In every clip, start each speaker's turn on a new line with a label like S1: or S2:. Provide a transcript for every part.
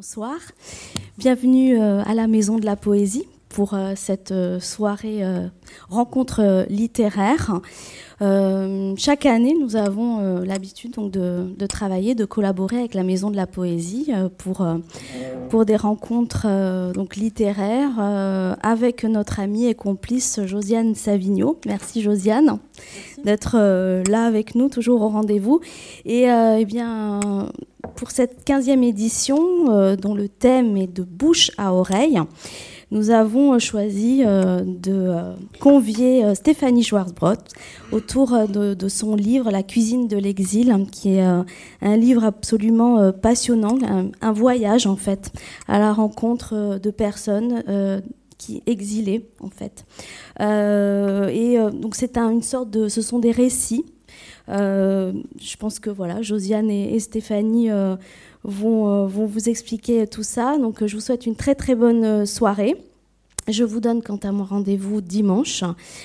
S1: Bonsoir, bienvenue euh, à la Maison de la Poésie pour euh, cette euh, soirée rencontre littéraire. chaque année, nous avons l'habitude donc de, travailler, de collaborer avec la Maison de la Poésie pour, pour des rencontres donc littéraires avec notre amie et complice Josiane Savigno. Merci Josiane d'être là avec nous, toujours au rendez-vous. Et eh bien, pour cette 15e édition, euh, dont le thème est de bouche à oreille, nous avons euh, choisi euh, de convier Stéphanie Schwarzbrot autour de, son livre La cuisine de l'exil, qui est un livre absolument passionnant, un, voyage en fait, à la rencontre de personnes qui exilées en fait. et donc c'est une sorte de, ce sont des récits je pense que voilà, Josiane et, Stéphanie euh, vont, euh, vont, vous expliquer tout ça. Donc je vous souhaite une très très bonne soirée. Je vous donne quant à mon rendez-vous dimanche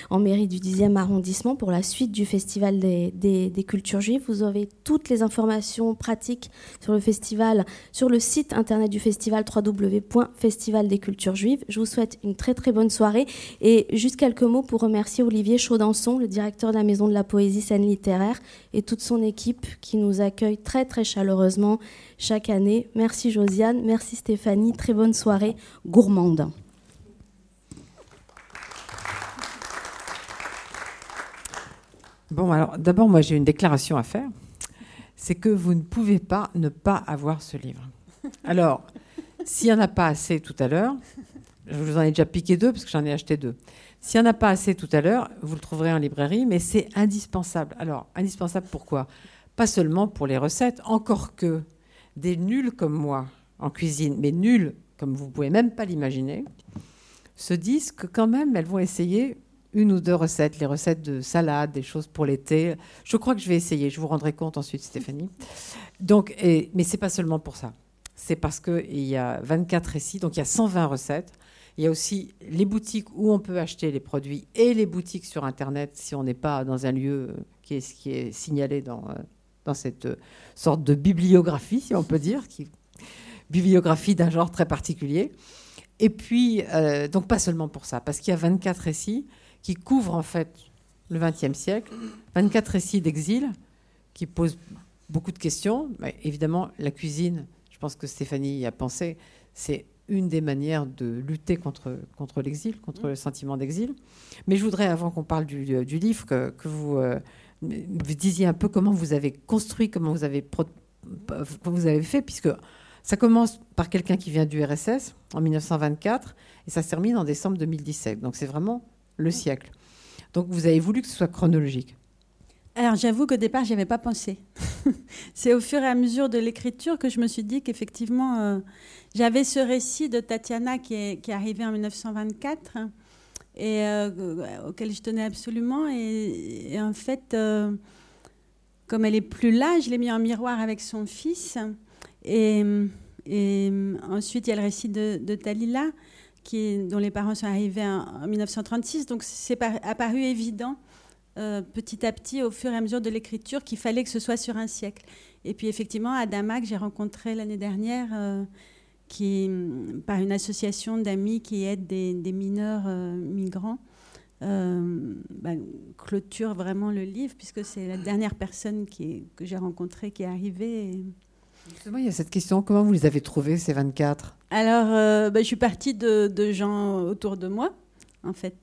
S1: en mairie du 10e arrondissement pour la suite du Festival des, cultures juives. Vous avez toutes les informations pratiques sur le festival sur le site internet du festival www.festival des cultures juives. Je vous souhaite une très très bonne soirée et juste quelques mots pour remercier Olivier Chaudançon, le directeur de la Maison de la Poésie scène littéraire et toute son équipe qui nous accueille très très chaleureusement chaque année. Merci Josiane, merci Stéphanie, très bonne soirée gourmande.
S2: Bon, alors d'abord, moi j'ai une déclaration à faire. C'est que vous ne pouvez pas ne pas avoir ce livre. Alors, s'il n'y en a pas assez tout à l'heure, je vous en ai déjà piqué deux parce que j'en ai acheté deux. S'il n'y en a pas assez tout à l'heure, vous le trouverez en librairie, mais c'est indispensable. Alors, indispensable pourquoi? Pas seulement pour les recettes, encore que des nuls comme moi en cuisine, mais nuls comme vous pouvez même pas l'imaginer, se disent que quand même elles vont essayer une ou deux recettes, les recettes de salade, des choses pour l'été. Je crois que je vais essayer. Je vous rendrai compte ensuite, Stéphanie. Donc, et, mais pas seulement pour ça. C'est parce qu'il y a 24 récits, donc il y a 120 recettes. Il y a aussi les boutiques où on peut acheter les produits et les boutiques sur Internet si on n'est pas dans un lieu qui est, signalé dans, cette sorte de bibliographie, si on peut dire, qui, bibliographie d'un genre très particulier. Et puis, euh, donc pas seulement pour ça, parce qu'il y a 24 récits, qui couvre en fait le XXe siècle, 24 récits d'exil qui posent beaucoup de questions. évidemment, la cuisine, je pense que Stéphanie y a pensé, c'est une des manières de lutter contre, contre l'exil, contre le sentiment d'exil. Mais je voudrais, avant qu'on parle du, euh, livre, que, vous, euh, vous, disiez un peu comment vous avez construit, comment vous avez, comment vous avez fait, puisque ça commence par quelqu'un qui vient du RSS en 1924 et ça se termine en décembre 2017. Donc c'est vraiment le siècle. Donc vous avez voulu que ce soit chronologique.
S3: Alors j'avoue qu'au départ, n'y avais pas pensé. C'est au fur et à mesure de l'écriture que je me suis dit qu'effectivement, euh, j'avais ce récit de Tatiana qui est, qui est arrivé en 1924 et euh, auquel je tenais absolument. Et, en fait, euh, comme elle est plus là, je l'ai mis en miroir avec son fils. Et, et ensuite, il y a le récit de, de Talila dont les parents sont arrivés en, 1936. Donc c'est apparu évident euh, petit à petit au fur et à mesure de l'écriture qu'il fallait que ce soit sur un siècle. Et puis effectivement, Adama, que j'ai rencontré l'année dernière, euh, qui, par une association d'amis qui aident des, mineurs euh, migrants, bah, clôture vraiment le livre, puisque c'est la dernière personne que j'ai rencontrée qui est arrivée.
S2: Justement, il y a cette question, comment vous les avez trouvés, ces 24
S3: Alors, euh, bah, je suis partie de, gens autour de moi, en fait.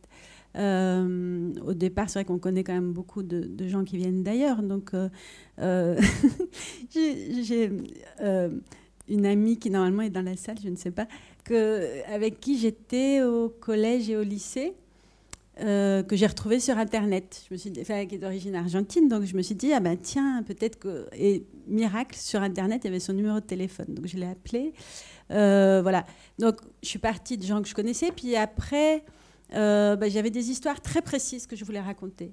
S3: Euh, au départ, c'est vrai qu'on connaît quand même beaucoup de, gens qui viennent d'ailleurs. Donc, euh, j'ai une amie qui normalement est dans la salle, je ne sais pas, avec qui j'étais au collège et au lycée. Euh, que j'ai retrouvé sur Internet. Je me suis dit, enfin, qui est d'origine argentine, donc je me suis dit, ah ben tiens, peut-être que. Et miracle, sur Internet, il y avait son numéro de téléphone. Donc je l'ai appelé. Euh, voilà. Donc je suis partie de gens que je connaissais. Puis après, euh, ben, j'avais des histoires très précises que je voulais raconter.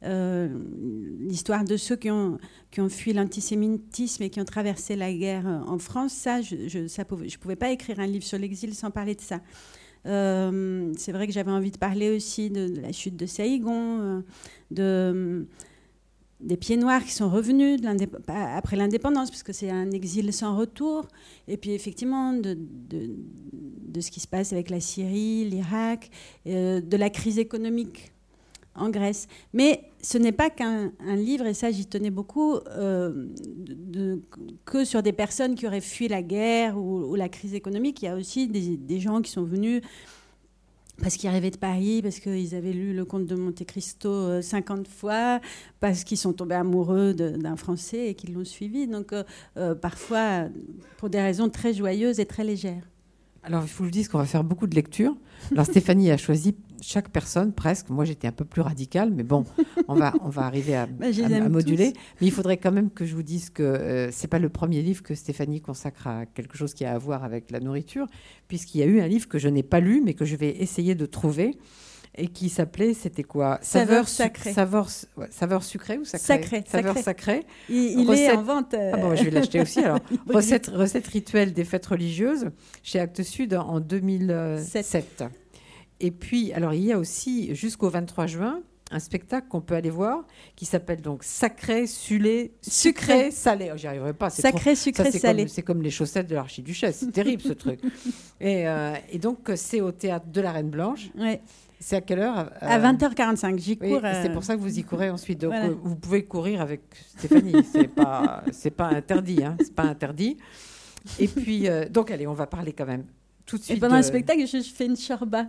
S3: L'histoire de ceux qui ont, qui ont fui l'antisémitisme et qui ont traversé la guerre en France, ça, je ne je pouvais pas écrire un livre sur l'exil sans parler de ça. Euh, c'est vrai que j'avais envie de parler aussi de, la chute de Saïgon, euh, de, des pieds noirs qui sont revenus après l'indépendance, parce que c'est un exil sans retour, et puis effectivement de, de, ce qui se passe avec la Syrie, l'Irak, euh, de la crise économique en Grèce. Mais ce n'est pas qu'un livre, et ça j'y tenais beaucoup, euh, que sur des personnes qui auraient fui la guerre ou, la crise économique. Il y a aussi des, gens qui sont venus parce qu'ils arrivaient de Paris, parce qu'ils avaient lu Le Comte de Monte Cristo 50 euh, fois, parce qu'ils sont tombés amoureux d'un Français et qu'ils l'ont suivi. Donc, euh, parfois, pour des raisons très joyeuses et très légères.
S2: Alors, il faut que je dise qu'on va faire beaucoup de lectures. Alors, Stéphanie a choisi chaque personne, presque. Moi, j'étais un peu plus radicale, mais bon, on va, on va arriver à, bah, moduler. Mais il faudrait quand même que je vous dise que euh, c'est pas le premier livre que Stéphanie consacre à quelque chose qui a à voir avec la nourriture, puisqu'il y a eu un livre que je n'ai pas lu, mais que je vais essayer de trouver et qui s'appelait, c'était quoi?
S3: Saveur sacrée.
S2: Saveur, saveur sucrée ou sacrée?
S3: Sacrée.
S2: Saveur sacrée.
S3: Il, est en vente. Euh.
S2: Ah bon, je vais l'acheter aussi alors. recette, recette rituelle des fêtes religieuses chez Actes Sud en 2007. Et puis, alors il y a aussi jusqu'au 23 juin un spectacle qu'on peut aller voir qui s'appelle donc Sacré, Sulé, Sucré, Salé. Oh, J'y arriverai pas.
S3: Sacré, Sucré, Salé.
S2: C'est comme les chaussettes de l'archiduchesse. C'est terrible ce truc. Et, euh, et donc, c'est au théâtre de la Reine Blanche.
S3: Ouais.
S2: C'est à quelle heure
S3: À 20h45, j'y cours.
S2: C'est pour ça que vous y courez ensuite. Donc, euh, vous pouvez courir avec Stéphanie. c'est pas, pas interdit. Hein. C'est pas interdit. Et puis, euh, donc, allez, on va parler quand même tout de suite.
S3: Et pendant le spectacle, je, fais une chorba.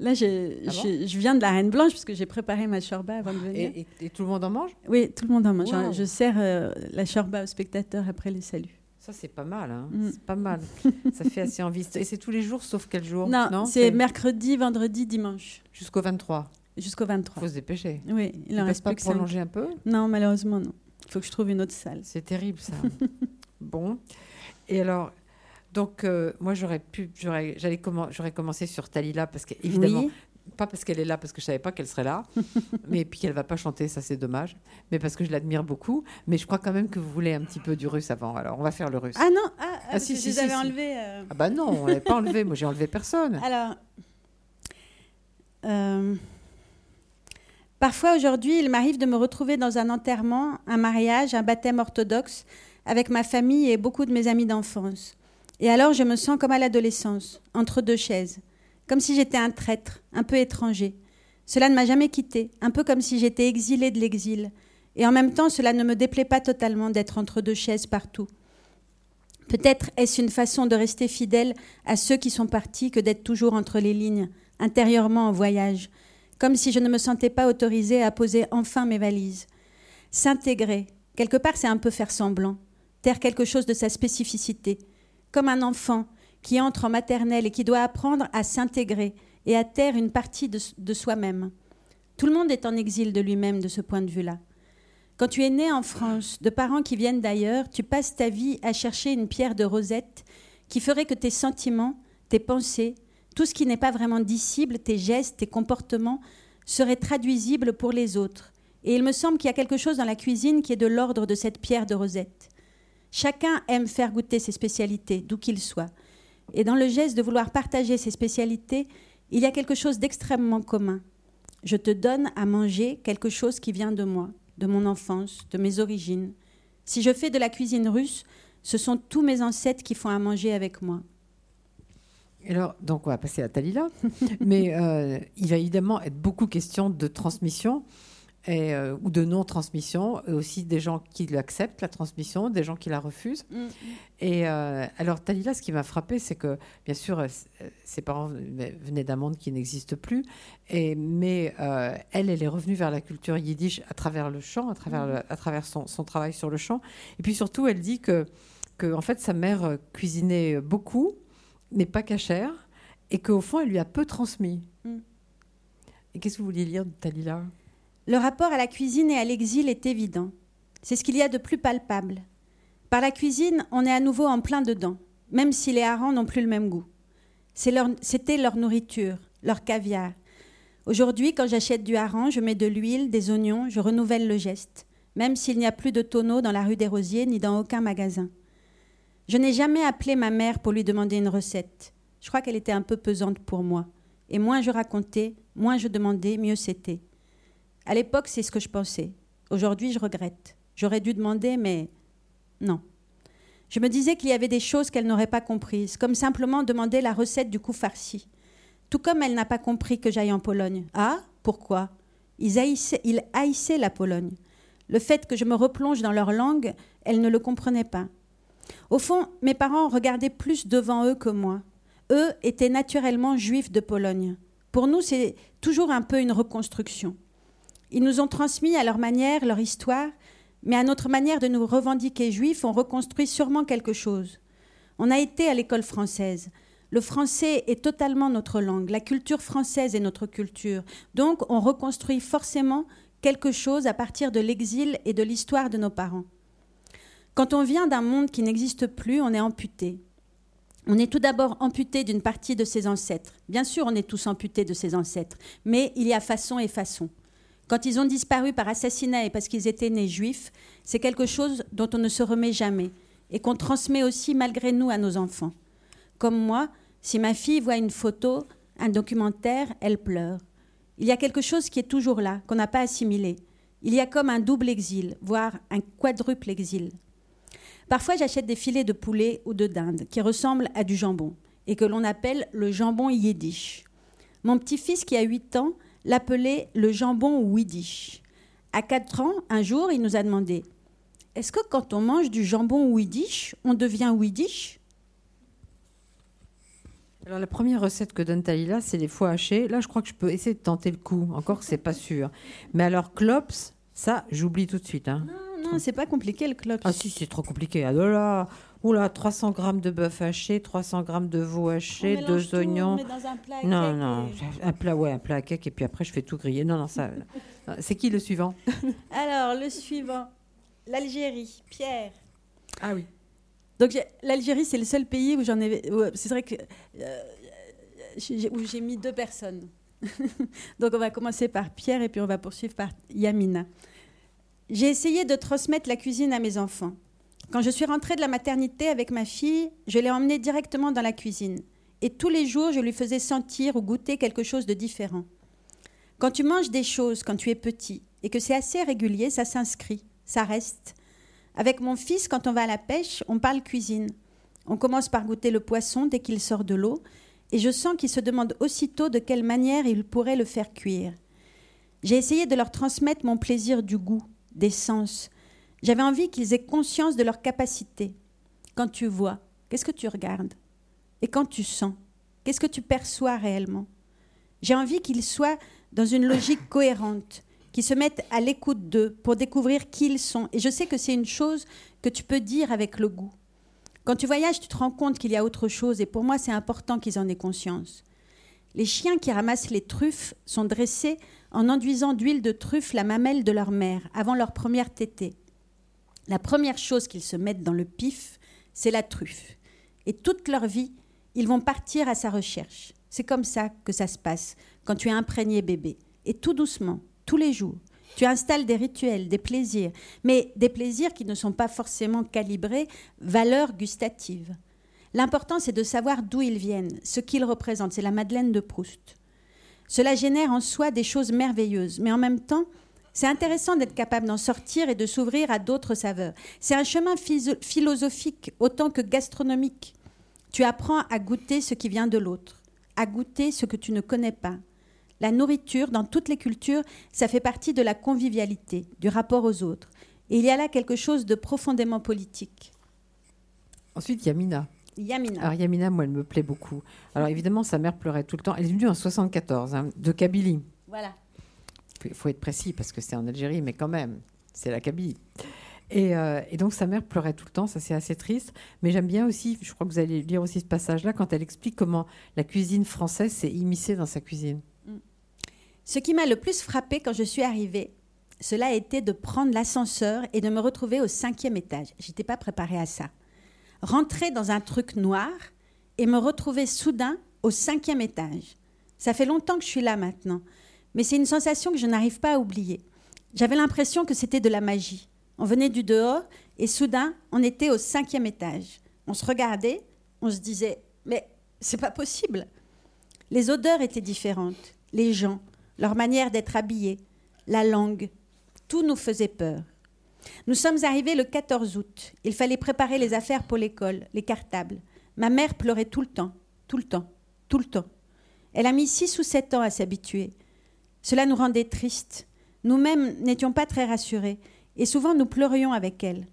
S3: Là, ah je, viens de la Reine Blanche parce que j'ai préparé ma chorba avant de venir.
S2: Et, tout le monde en mange?
S3: Oui, tout le monde en mange. Je, sers euh, la chorba aux spectateurs après le salut.
S2: Ça, c'est pas mal. Hein. Mm. C'est pas mal. ça fait assez envie. Et c'est tous les jours, sauf quel jour
S3: Non, c'est mercredi, vendredi, dimanche.
S2: Jusqu'au 23
S3: Jusqu'au 23.
S2: Il faut se dépêcher.
S3: Oui, il en reste
S2: pas prolonger un peu?
S3: Non, malheureusement, non. Il faut que je trouve une autre salle.
S2: C'est terrible, ça. bon. Et alors, donc, euh, moi, j'aurais pu, j'aurais, j'allais j'aurais commencé sur Talila parce qu'évidemment, pas parce qu'elle est là, parce que je savais pas qu'elle serait là, mais puis qu'elle va pas chanter, ça c'est dommage, mais parce que je l'admire beaucoup. Mais je crois quand même que vous voulez un petit peu du russe avant. Alors, on va faire le russe.
S3: Ah non, ah, ah, ah si, si, je les enlevé.
S2: Euh. Ah bah non, on l'avait pas enlevé. Moi, j'ai enlevé personne.
S3: Alors. Euh, parfois aujourd'hui, il m'arrive de me retrouver dans un enterrement, un mariage, un baptême orthodoxe, avec ma famille et beaucoup de mes amis d'enfance. Et alors je me sens comme à l'adolescence, entre deux chaises, comme si j'étais un traître, un peu étranger. Cela ne m'a jamais quitté, un peu comme si j'étais exilé de l'exil. Et en même temps, cela ne me déplaît pas totalement d'être entre deux chaises partout. Peut-être est-ce une façon de rester fidèle à ceux qui sont partis que d'être toujours entre les lignes, intérieurement en voyage, comme si je ne me sentais pas autorisée à poser enfin mes valises. S'intégrer, quelque part c'est un peu faire semblant, taire quelque chose de sa spécificité, comme un enfant qui entre en maternelle et qui doit apprendre à s'intégrer et à taire une partie de, soi-même. Tout le monde est en exil de lui-même de ce point de vue-là. Quand tu es né en France, de parents qui viennent d'ailleurs, tu passes ta vie à chercher une pierre de rosette qui ferait que tes sentiments, tes pensées, tout ce qui n'est pas vraiment dissible, tes gestes, tes comportements, seraient traduisibles pour les autres. Et il me semble qu'il y a quelque chose dans la cuisine qui est de l'ordre de cette pierre de rosette. Chacun aime faire goûter ses spécialités, d'où qu'il soit. Et dans le geste de vouloir partager ses spécialités, il y a quelque chose d'extrêmement commun. Je te donne à manger quelque chose qui vient de moi, de mon enfance, de mes origines. Si je fais de la cuisine russe, ce sont tous mes ancêtres qui font à manger avec moi.
S2: Alors, donc on va passer à Talila, mais euh, il va évidemment être beaucoup question de transmission. Euh, ou de non-transmission, aussi des gens qui l'acceptent, la transmission, des gens qui la refusent. Mm, mm. Et euh, alors, Talila, ce qui m'a frappé, c'est que, bien sûr, euh, ses parents venaient d'un monde qui n'existe plus, et, mais elle, elle est revenue vers la culture yiddish à travers le chant, à travers, mm. à travers son, son, travail sur le chant. Et puis surtout, elle dit que, que en fait, sa mère cuisinait beaucoup, mais pas cachère, et qu'au fond, elle lui a peu transmis. Et qu'est-ce que vous vouliez lire de Talila
S3: le rapport à la cuisine et à l'exil est évident. C'est ce qu'il y a de plus palpable. Par la cuisine, on est à nouveau en plein dedans, même si les harengs n'ont plus le même goût. C'était leur, nourriture, leur caviar. Aujourd'hui, quand j'achète du hareng, je mets de l'huile, des oignons, je renouvelle le geste, même s'il n'y a plus de tonneaux dans la rue des Rosiers ni dans aucun magasin. Je n'ai jamais appelé ma mère pour lui demander une recette. Je crois qu'elle était un peu pesante pour moi. Et moins je racontais, moins je demandais, mieux c'était. À l'époque, c'est ce que je pensais. Aujourd'hui, je regrette. J'aurais dû demander, mais non. Je me disais qu'il y avait des choses qu'elle n'aurait pas comprises, comme simplement demander la recette du coup farci. Tout comme elle n'a pas compris que j'aille en Pologne. Ah, pourquoi? Ils haïssaient, ils haïssaient la Pologne. Le fait que je me replonge dans leur langue, elle ne le comprenait pas. Au fond, mes parents regardaient plus devant eux que moi. Eux étaient naturellement juifs de Pologne. Pour nous, c'est toujours un peu une reconstruction. Ils nous ont transmis à leur manière leur histoire, mais à notre manière de nous revendiquer juifs, on reconstruit sûrement quelque chose. On a été à l'école française. Le français est totalement notre langue. La culture française est notre culture. Donc, on reconstruit forcément quelque chose à partir de l'exil et de l'histoire de nos parents. Quand on vient d'un monde qui n'existe plus, on est amputé. On est tout d'abord amputé d'une partie de ses ancêtres. Bien sûr, on est tous amputés de ses ancêtres, mais il y a façon et façon. Quand ils ont disparu par assassinat et parce qu'ils étaient nés juifs, c'est quelque chose dont on ne se remet jamais et qu'on transmet aussi malgré nous à nos enfants. Comme moi, si ma fille voit une photo, un documentaire, elle pleure. Il y a quelque chose qui est toujours là, qu'on n'a pas assimilé. Il y a comme un double exil, voire un quadruple exil. Parfois, j'achète des filets de poulet ou de dinde qui ressemblent à du jambon et que l'on appelle le jambon yiddish. Mon petit-fils qui a 8 ans l'appelait le jambon Widdish. À 4 ans, un jour, il nous a demandé Est-ce que quand on mange du jambon Widdish, on devient Widdish
S2: alors la première recette que donne Talila, c'est les foies hachés. Là, je crois que je peux essayer de tenter le coup. Encore que c'est pas sûr. Mais alors clops, ça, j'oublie tout de suite. Hein.
S3: Non, non, c'est pas compliqué le clops.
S2: Ah si, c'est trop compliqué. Ah là, Oula, 300 grammes de bœuf haché, 300 grammes de veau haché, deux oignons.
S3: dans un plat
S2: non, non, un plat, ouais, un plat à cake et puis après je fais tout griller. Non, non, ça. c'est qui le suivant?
S3: Alors le suivant, l'Algérie, Pierre.
S2: Ah oui.
S3: Donc l'Algérie, c'est le seul pays où j'en ai. C'est vrai que euh, où j'ai mis deux personnes. Donc on va commencer par Pierre et puis on va poursuivre par Yamina. J'ai essayé de transmettre la cuisine à mes enfants. Quand je suis rentrée de la maternité avec ma fille, je l'ai emmenée directement dans la cuisine. Et tous les jours, je lui faisais sentir ou goûter quelque chose de différent. Quand tu manges des choses quand tu es petit et que c'est assez régulier, ça s'inscrit, ça reste. Avec mon fils, quand on va à la pêche, on parle cuisine. On commence par goûter le poisson dès qu'il sort de l'eau, et je sens qu'il se demande aussitôt de quelle manière il pourrait le faire cuire. J'ai essayé de leur transmettre mon plaisir du goût, des sens, j'avais envie qu'ils aient conscience de leur capacité. Quand tu vois, qu'est-ce que tu regardes? Et quand tu sens, qu'est-ce que tu perçois réellement? J'ai envie qu'ils soient dans une logique cohérente, qu'ils se mettent à l'écoute d'eux pour découvrir qui ils sont. Et je sais que c'est une chose que tu peux dire avec le goût. Quand tu voyages, tu te rends compte qu'il y a autre chose, et pour moi, c'est important qu'ils en aient conscience. Les chiens qui ramassent les truffes sont dressés en enduisant d'huile de truffe la mamelle de leur mère avant leur première tétée la première chose qu'ils se mettent dans le pif, c'est la truffe. Et toute leur vie, ils vont partir à sa recherche. C'est comme ça que ça se passe quand tu es imprégné bébé. Et tout doucement, tous les jours, tu installes des rituels, des plaisirs, mais des plaisirs qui ne sont pas forcément calibrés valeur gustative. L'important, c'est de savoir d'où ils viennent, ce qu'ils représentent. C'est la Madeleine de Proust. Cela génère en soi des choses merveilleuses, mais en même temps, c'est intéressant d'être capable d'en sortir et de s'ouvrir à d'autres saveurs. C'est un chemin philosophique autant que gastronomique. Tu apprends à goûter ce qui vient de l'autre, à goûter ce que tu ne connais pas. La nourriture, dans toutes les cultures, ça fait partie de la convivialité, du rapport aux autres. Et il y a là quelque chose de profondément politique.
S2: Ensuite, Yamina.
S3: Yamina.
S2: Alors Yamina, moi, elle me plaît beaucoup. Alors évidemment, sa mère pleurait tout le temps. Elle est venue en 74, hein, de Kabylie.
S3: Voilà
S2: il faut être précis parce que c'est en Algérie, mais quand même, c'est la Kabylie. Euh, et, donc sa mère pleurait tout le temps, ça c'est assez triste. Mais j'aime bien aussi, je crois que vous allez lire aussi ce passage-là, quand elle explique comment la cuisine française s'est immiscée dans sa cuisine.
S3: Ce qui m'a le plus frappé quand je suis arrivée, cela a été de prendre l'ascenseur et de me retrouver au cinquième étage. J'étais pas préparée à ça. Rentrer dans un truc noir et me retrouver soudain au cinquième étage. Ça fait longtemps que je suis là maintenant mais c'est une sensation que je n'arrive pas à oublier. J'avais l'impression que c'était de la magie. On venait du dehors et soudain, on était au cinquième étage. On se regardait, on se disait, mais c'est pas possible. Les odeurs étaient différentes, les gens, leur manière d'être habillés, la langue. Tout nous faisait peur. Nous sommes arrivés le 14 août. Il fallait préparer les affaires pour l'école, les cartables. Ma mère pleurait tout le temps, tout le temps, tout le temps. Elle a mis six ou sept ans à s'habituer. Cela nous rendait tristes. Nous-mêmes n'étions pas très rassurés, et souvent nous pleurions avec elle.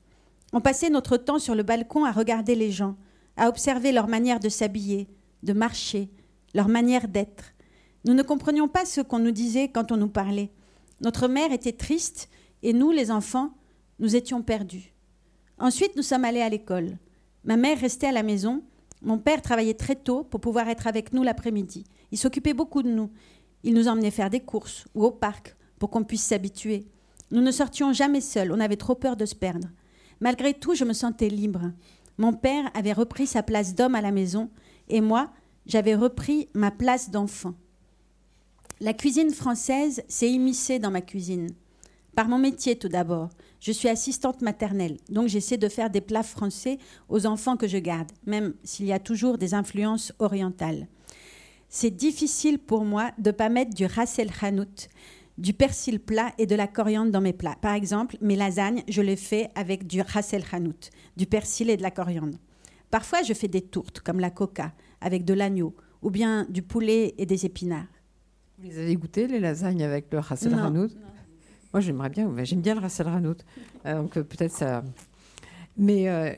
S3: On passait notre temps sur le balcon à regarder les gens, à observer leur manière de s'habiller, de marcher, leur manière d'être. Nous ne comprenions pas ce qu'on nous disait quand on nous parlait. Notre mère était triste, et nous, les enfants, nous étions perdus. Ensuite, nous sommes allés à l'école. Ma mère restait à la maison. Mon père travaillait très tôt pour pouvoir être avec nous l'après-midi. Il s'occupait beaucoup de nous. Il nous emmenait faire des courses ou au parc pour qu'on puisse s'habituer. Nous ne sortions jamais seuls, on avait trop peur de se perdre. Malgré tout, je me sentais libre. Mon père avait repris sa place d'homme à la maison et moi, j'avais repris ma place d'enfant. La cuisine française s'est immiscée dans ma cuisine. Par mon métier tout d'abord. Je suis assistante maternelle, donc j'essaie de faire des plats français aux enfants que je garde, même s'il y a toujours des influences orientales. C'est difficile pour moi de ne pas mettre du ras el hanout, du persil plat et de la coriandre dans mes plats. Par exemple, mes lasagnes, je les fais avec du ras el hanout, du persil et de la coriandre. Parfois, je fais des tourtes, comme la coca, avec de l'agneau, ou bien du poulet et des épinards.
S2: Vous les avez goûté, les lasagnes avec le ras el hanout? Moi, j'aimerais bien. J'aime bien le Ras el Hanout. Euh, donc, euh, peut-être ça. Mais euh,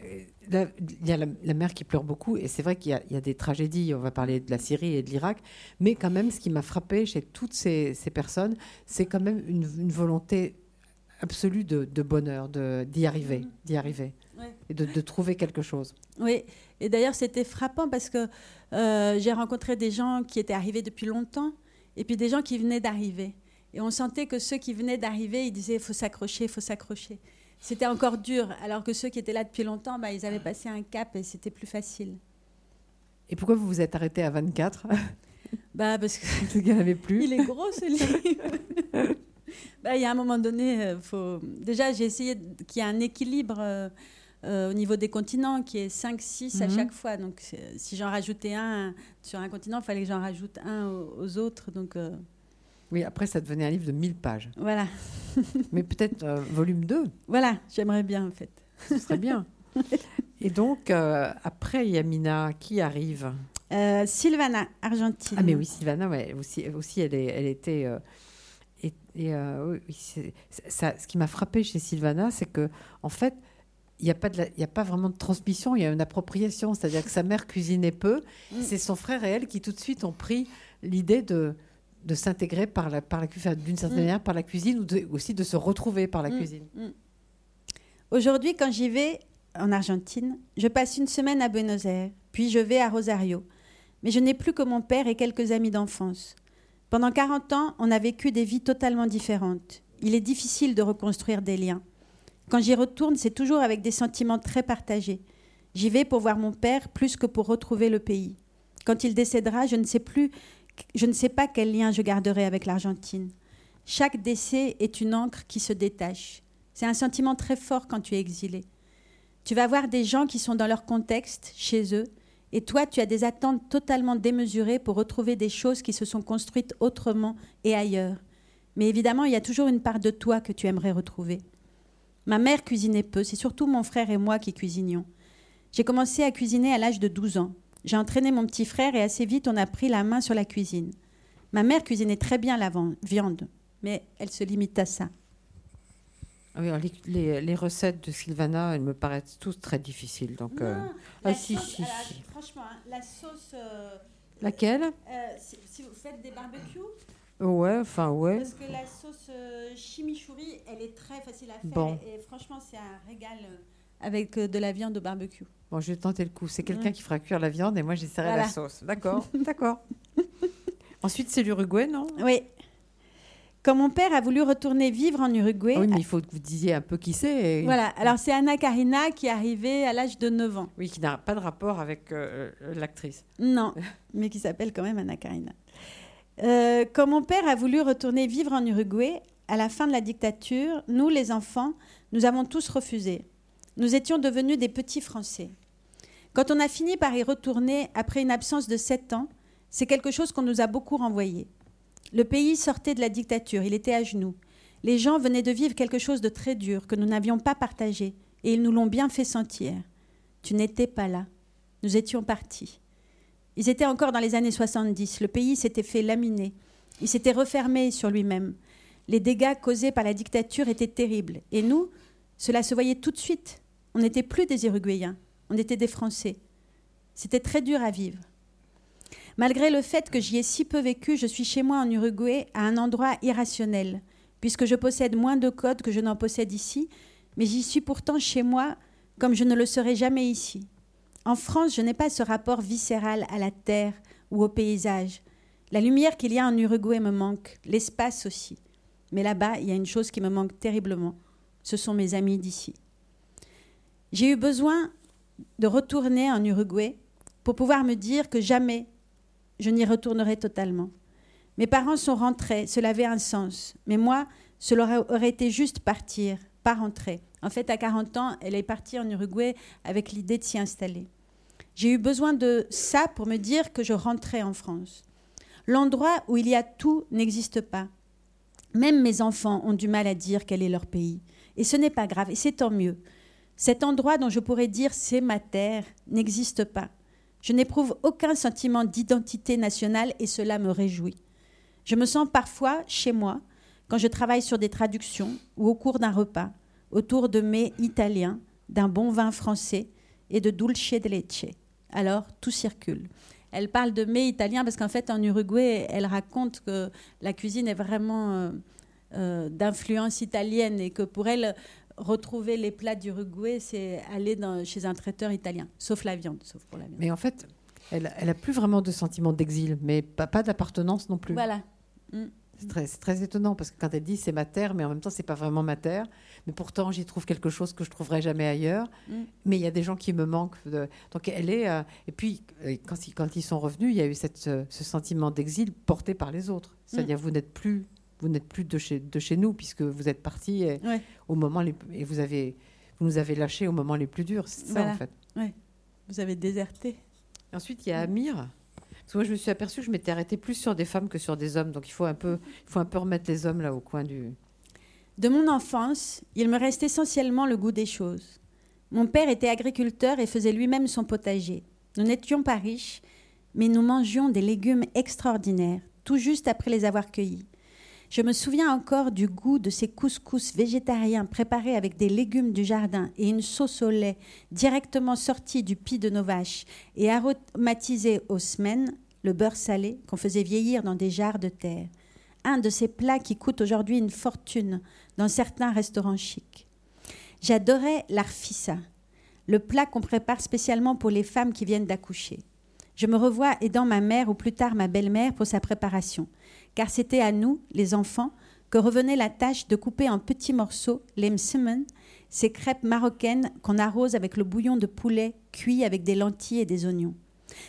S2: il y a la, mère qui pleure beaucoup. Et c'est vrai qu'il y, a des tragédies. On va parler de la Syrie et de l'Irak. Mais quand même, ce qui m'a frappé chez toutes ces, personnes, c'est quand même une, volonté absolue de, bonheur, d'y arriver, mm-hmm. d'y arriver. Et de, trouver quelque chose.
S3: Oui, et d'ailleurs c'était frappant parce que j'ai rencontré des gens qui étaient arrivés depuis longtemps et puis des gens qui venaient d'arriver. Et on sentait que ceux qui venaient d'arriver, ils disaient il faut s'accrocher, il faut s'accrocher. C'était encore dur, alors que ceux qui étaient là depuis longtemps, bah, ils avaient passé un cap et c'était plus facile.
S2: Et pourquoi vous vous êtes arrêté à 24
S3: bah, Parce
S2: qu'il n'y en avait plus.
S3: Il est gros ce livre. bah, il y a un moment donné, euh, faut... déjà j'ai essayé qu'il y ait un équilibre euh, euh, au niveau des continents qui est 5-6 à mhm. chaque fois. Donc si j'en rajoutais un sur un continent, il fallait que j'en rajoute un aux, autres. Donc.
S2: Oui, après, ça devenait un livre de 1000 pages.
S3: Voilà.
S2: Mais peut-être euh, volume 2.
S3: Voilà, j'aimerais bien, en fait.
S2: Ce serait bien. Et donc, euh, après Yamina, qui arrive?
S3: Euh, Sylvana, Argentine.
S2: Ah, mais oui, Sylvana, ouais, aussi, aussi elle, est, elle était. et, ça, ce qui m'a frappé chez Sylvana, c'est que, en fait, il n'y a, pas a pas vraiment de transmission, il y a une appropriation. C'est-à-dire que sa mère cuisinait peu. Mm. C'est son frère et elle qui, tout de suite, ont pris l'idée de de s'intégrer par la, par la, d'une certaine mm. manière par la cuisine ou aussi de se retrouver par la mm. cuisine. Mm.
S3: Aujourd'hui, quand j'y vais en Argentine, je passe une semaine à Buenos Aires, puis je vais à Rosario. Mais je n'ai plus que mon père et quelques amis d'enfance. Pendant 40 ans, on a vécu des vies totalement différentes. Il est difficile de reconstruire des liens. Quand j'y retourne, c'est toujours avec des sentiments très partagés. J'y vais pour voir mon père plus que pour retrouver le pays. Quand il décédera, je ne sais plus je ne sais pas quel lien je garderai avec l'Argentine. Chaque décès est une encre qui se détache. C'est un sentiment très fort quand tu es exilé. Tu vas voir des gens qui sont dans leur contexte, chez eux, et toi, tu as des attentes totalement démesurées pour retrouver des choses qui se sont construites autrement et ailleurs. Mais évidemment, il y a toujours une part de toi que tu aimerais retrouver. Ma mère cuisinait peu, c'est surtout mon frère et moi qui cuisinions. J'ai commencé à cuisiner à l'âge de 12 ans. J'ai entraîné mon petit frère et assez vite on a pris la main sur la cuisine. Ma mère cuisinait très bien la viande, mais elle se limite à ça.
S2: Ah les, recettes de Sylvana, elles me paraissent toutes très difficiles. Donc,
S3: euh, ah, si, si, Franchement, hein, la sauce. Euh,
S2: Laquelle?
S3: euh, si, vous faites des barbecues?
S2: Ouais, enfin, ouais.
S3: Parce que la sauce chimichurri, elle est très facile à faire. Et, franchement, c'est un régal avec de la viande au barbecue.
S2: Bon, je vais tenter le coup. C'est quelqu'un qui fera cuire la viande et moi j'essaierai la sauce. D'accord, d'accord. Ensuite, c'est l'Uruguay, non?
S3: Oui. Quand mon père a voulu retourner vivre en Uruguay.
S2: Ah oui, mais il faut que vous disiez un peu qui c'est.
S3: Voilà, alors c'est Anna Karina qui est arrivée à l'âge de 9 ans.
S2: Oui, qui n'a pas de rapport avec euh, euh, l'actrice.
S3: Non, mais qui s'appelle quand même Anna Karina. Euh, quand mon père a voulu retourner vivre en Uruguay, à la fin de la dictature, nous, les enfants, nous avons tous refusé. Nous étions devenus des petits Français. Quand on a fini par y retourner après une absence de sept ans, c'est quelque chose qu'on nous a beaucoup renvoyé. Le pays sortait de la dictature, il était à genoux. Les gens venaient de vivre quelque chose de très dur que nous n'avions pas partagé, et ils nous l'ont bien fait sentir. Tu n'étais pas là. Nous étions partis. Ils étaient encore dans les années 70. Le pays s'était fait laminer. Il s'était refermé sur lui-même. Les dégâts causés par la dictature étaient terribles. Et nous, cela se voyait tout de suite. On n'était plus des Uruguayens, on était des Français. C'était très dur à vivre. Malgré le fait que j'y ai si peu vécu, je suis chez moi en Uruguay à un endroit irrationnel, puisque je possède moins de codes que je n'en possède ici, mais j'y suis pourtant chez moi comme je ne le serai jamais ici. En France, je n'ai pas ce rapport viscéral à la terre ou au paysage. La lumière qu'il y a en Uruguay me manque, l'espace aussi. Mais là-bas, il y a une chose qui me manque terriblement. Ce sont mes amis d'ici. J'ai eu besoin de retourner en Uruguay pour pouvoir me dire que jamais je n'y retournerai totalement. Mes parents sont rentrés, cela avait un sens. Mais moi, cela aurait été juste partir, pas rentrer. En fait, à 40 ans, elle est partie en Uruguay avec l'idée de s'y installer. J'ai eu besoin de ça pour me dire que je rentrais en France. L'endroit où il y a tout n'existe pas. Même mes enfants ont du mal à dire quel est leur pays. Et ce n'est pas grave, et c'est tant mieux. Cet endroit dont je pourrais dire c'est ma terre n'existe pas. Je n'éprouve aucun sentiment d'identité nationale et cela me réjouit. Je me sens parfois chez moi quand je travaille sur des traductions ou au cours d'un repas, autour de mets italiens, d'un bon vin français et de dulce de leche. Alors, tout circule. Elle parle de mets italiens parce qu'en fait, en Uruguay, elle raconte que la cuisine est vraiment euh, euh, d'influence italienne et que pour elle, retrouver les plats d'Uruguay, c'est aller dans, chez un traiteur italien, sauf la viande, sauf pour la viande.
S2: Mais en fait, elle, elle a plus vraiment de sentiment d'exil, mais pas, pas d'appartenance non plus.
S3: Voilà. Mm.
S2: C'est très, étonnant parce que quand elle dit c'est ma terre, mais en même temps c'est pas vraiment ma terre. Mais pourtant j'y trouve quelque chose que je trouverai jamais ailleurs.
S3: Mm.
S2: Mais il y a des gens qui me manquent. de- Donc elle est. euh, Et puis euh, quand ils, quand ils sont revenus, il y a eu cette, ce, ce sentiment d'exil porté par les autres. C'est-à-dire
S3: Mm.
S2: vous n'êtes plus vous n'êtes plus de chez, de chez nous puisque vous êtes partis et,
S3: Ouais.
S2: au moment les, et vous avez vous nous avez lâchés au moment les plus durs. C'est ça
S3: Voilà.
S2: en fait.
S3: Vous avez déserté.
S2: Ensuite, il y a Amir. Parce que moi, je me suis aperçue que je m'étais arrêtée plus sur des femmes que sur des hommes. Donc, il faut un peu, il faut un peu remettre les hommes là au coin du.
S3: De mon enfance, il me reste essentiellement le goût des choses. Mon père était agriculteur et faisait lui-même son potager. Nous n'étions pas riches, mais nous mangions des légumes extraordinaires, tout juste après les avoir cueillis. Je me souviens encore du goût de ces couscous végétariens préparés avec des légumes du jardin et une sauce au lait directement sortie du pis de nos vaches et aromatisée aux semaines, le beurre salé qu'on faisait vieillir dans des jarres de terre. Un de ces plats qui coûtent aujourd'hui une fortune dans certains restaurants chics. J'adorais l'arfissa, le plat qu'on prépare spécialement pour les femmes qui viennent d'accoucher. Je me revois aidant ma mère ou plus tard ma belle-mère pour sa préparation, car c'était à nous, les enfants, que revenait la tâche de couper en petits morceaux les msemen, ces crêpes marocaines qu'on arrose avec le bouillon de poulet cuit avec des lentilles et des oignons.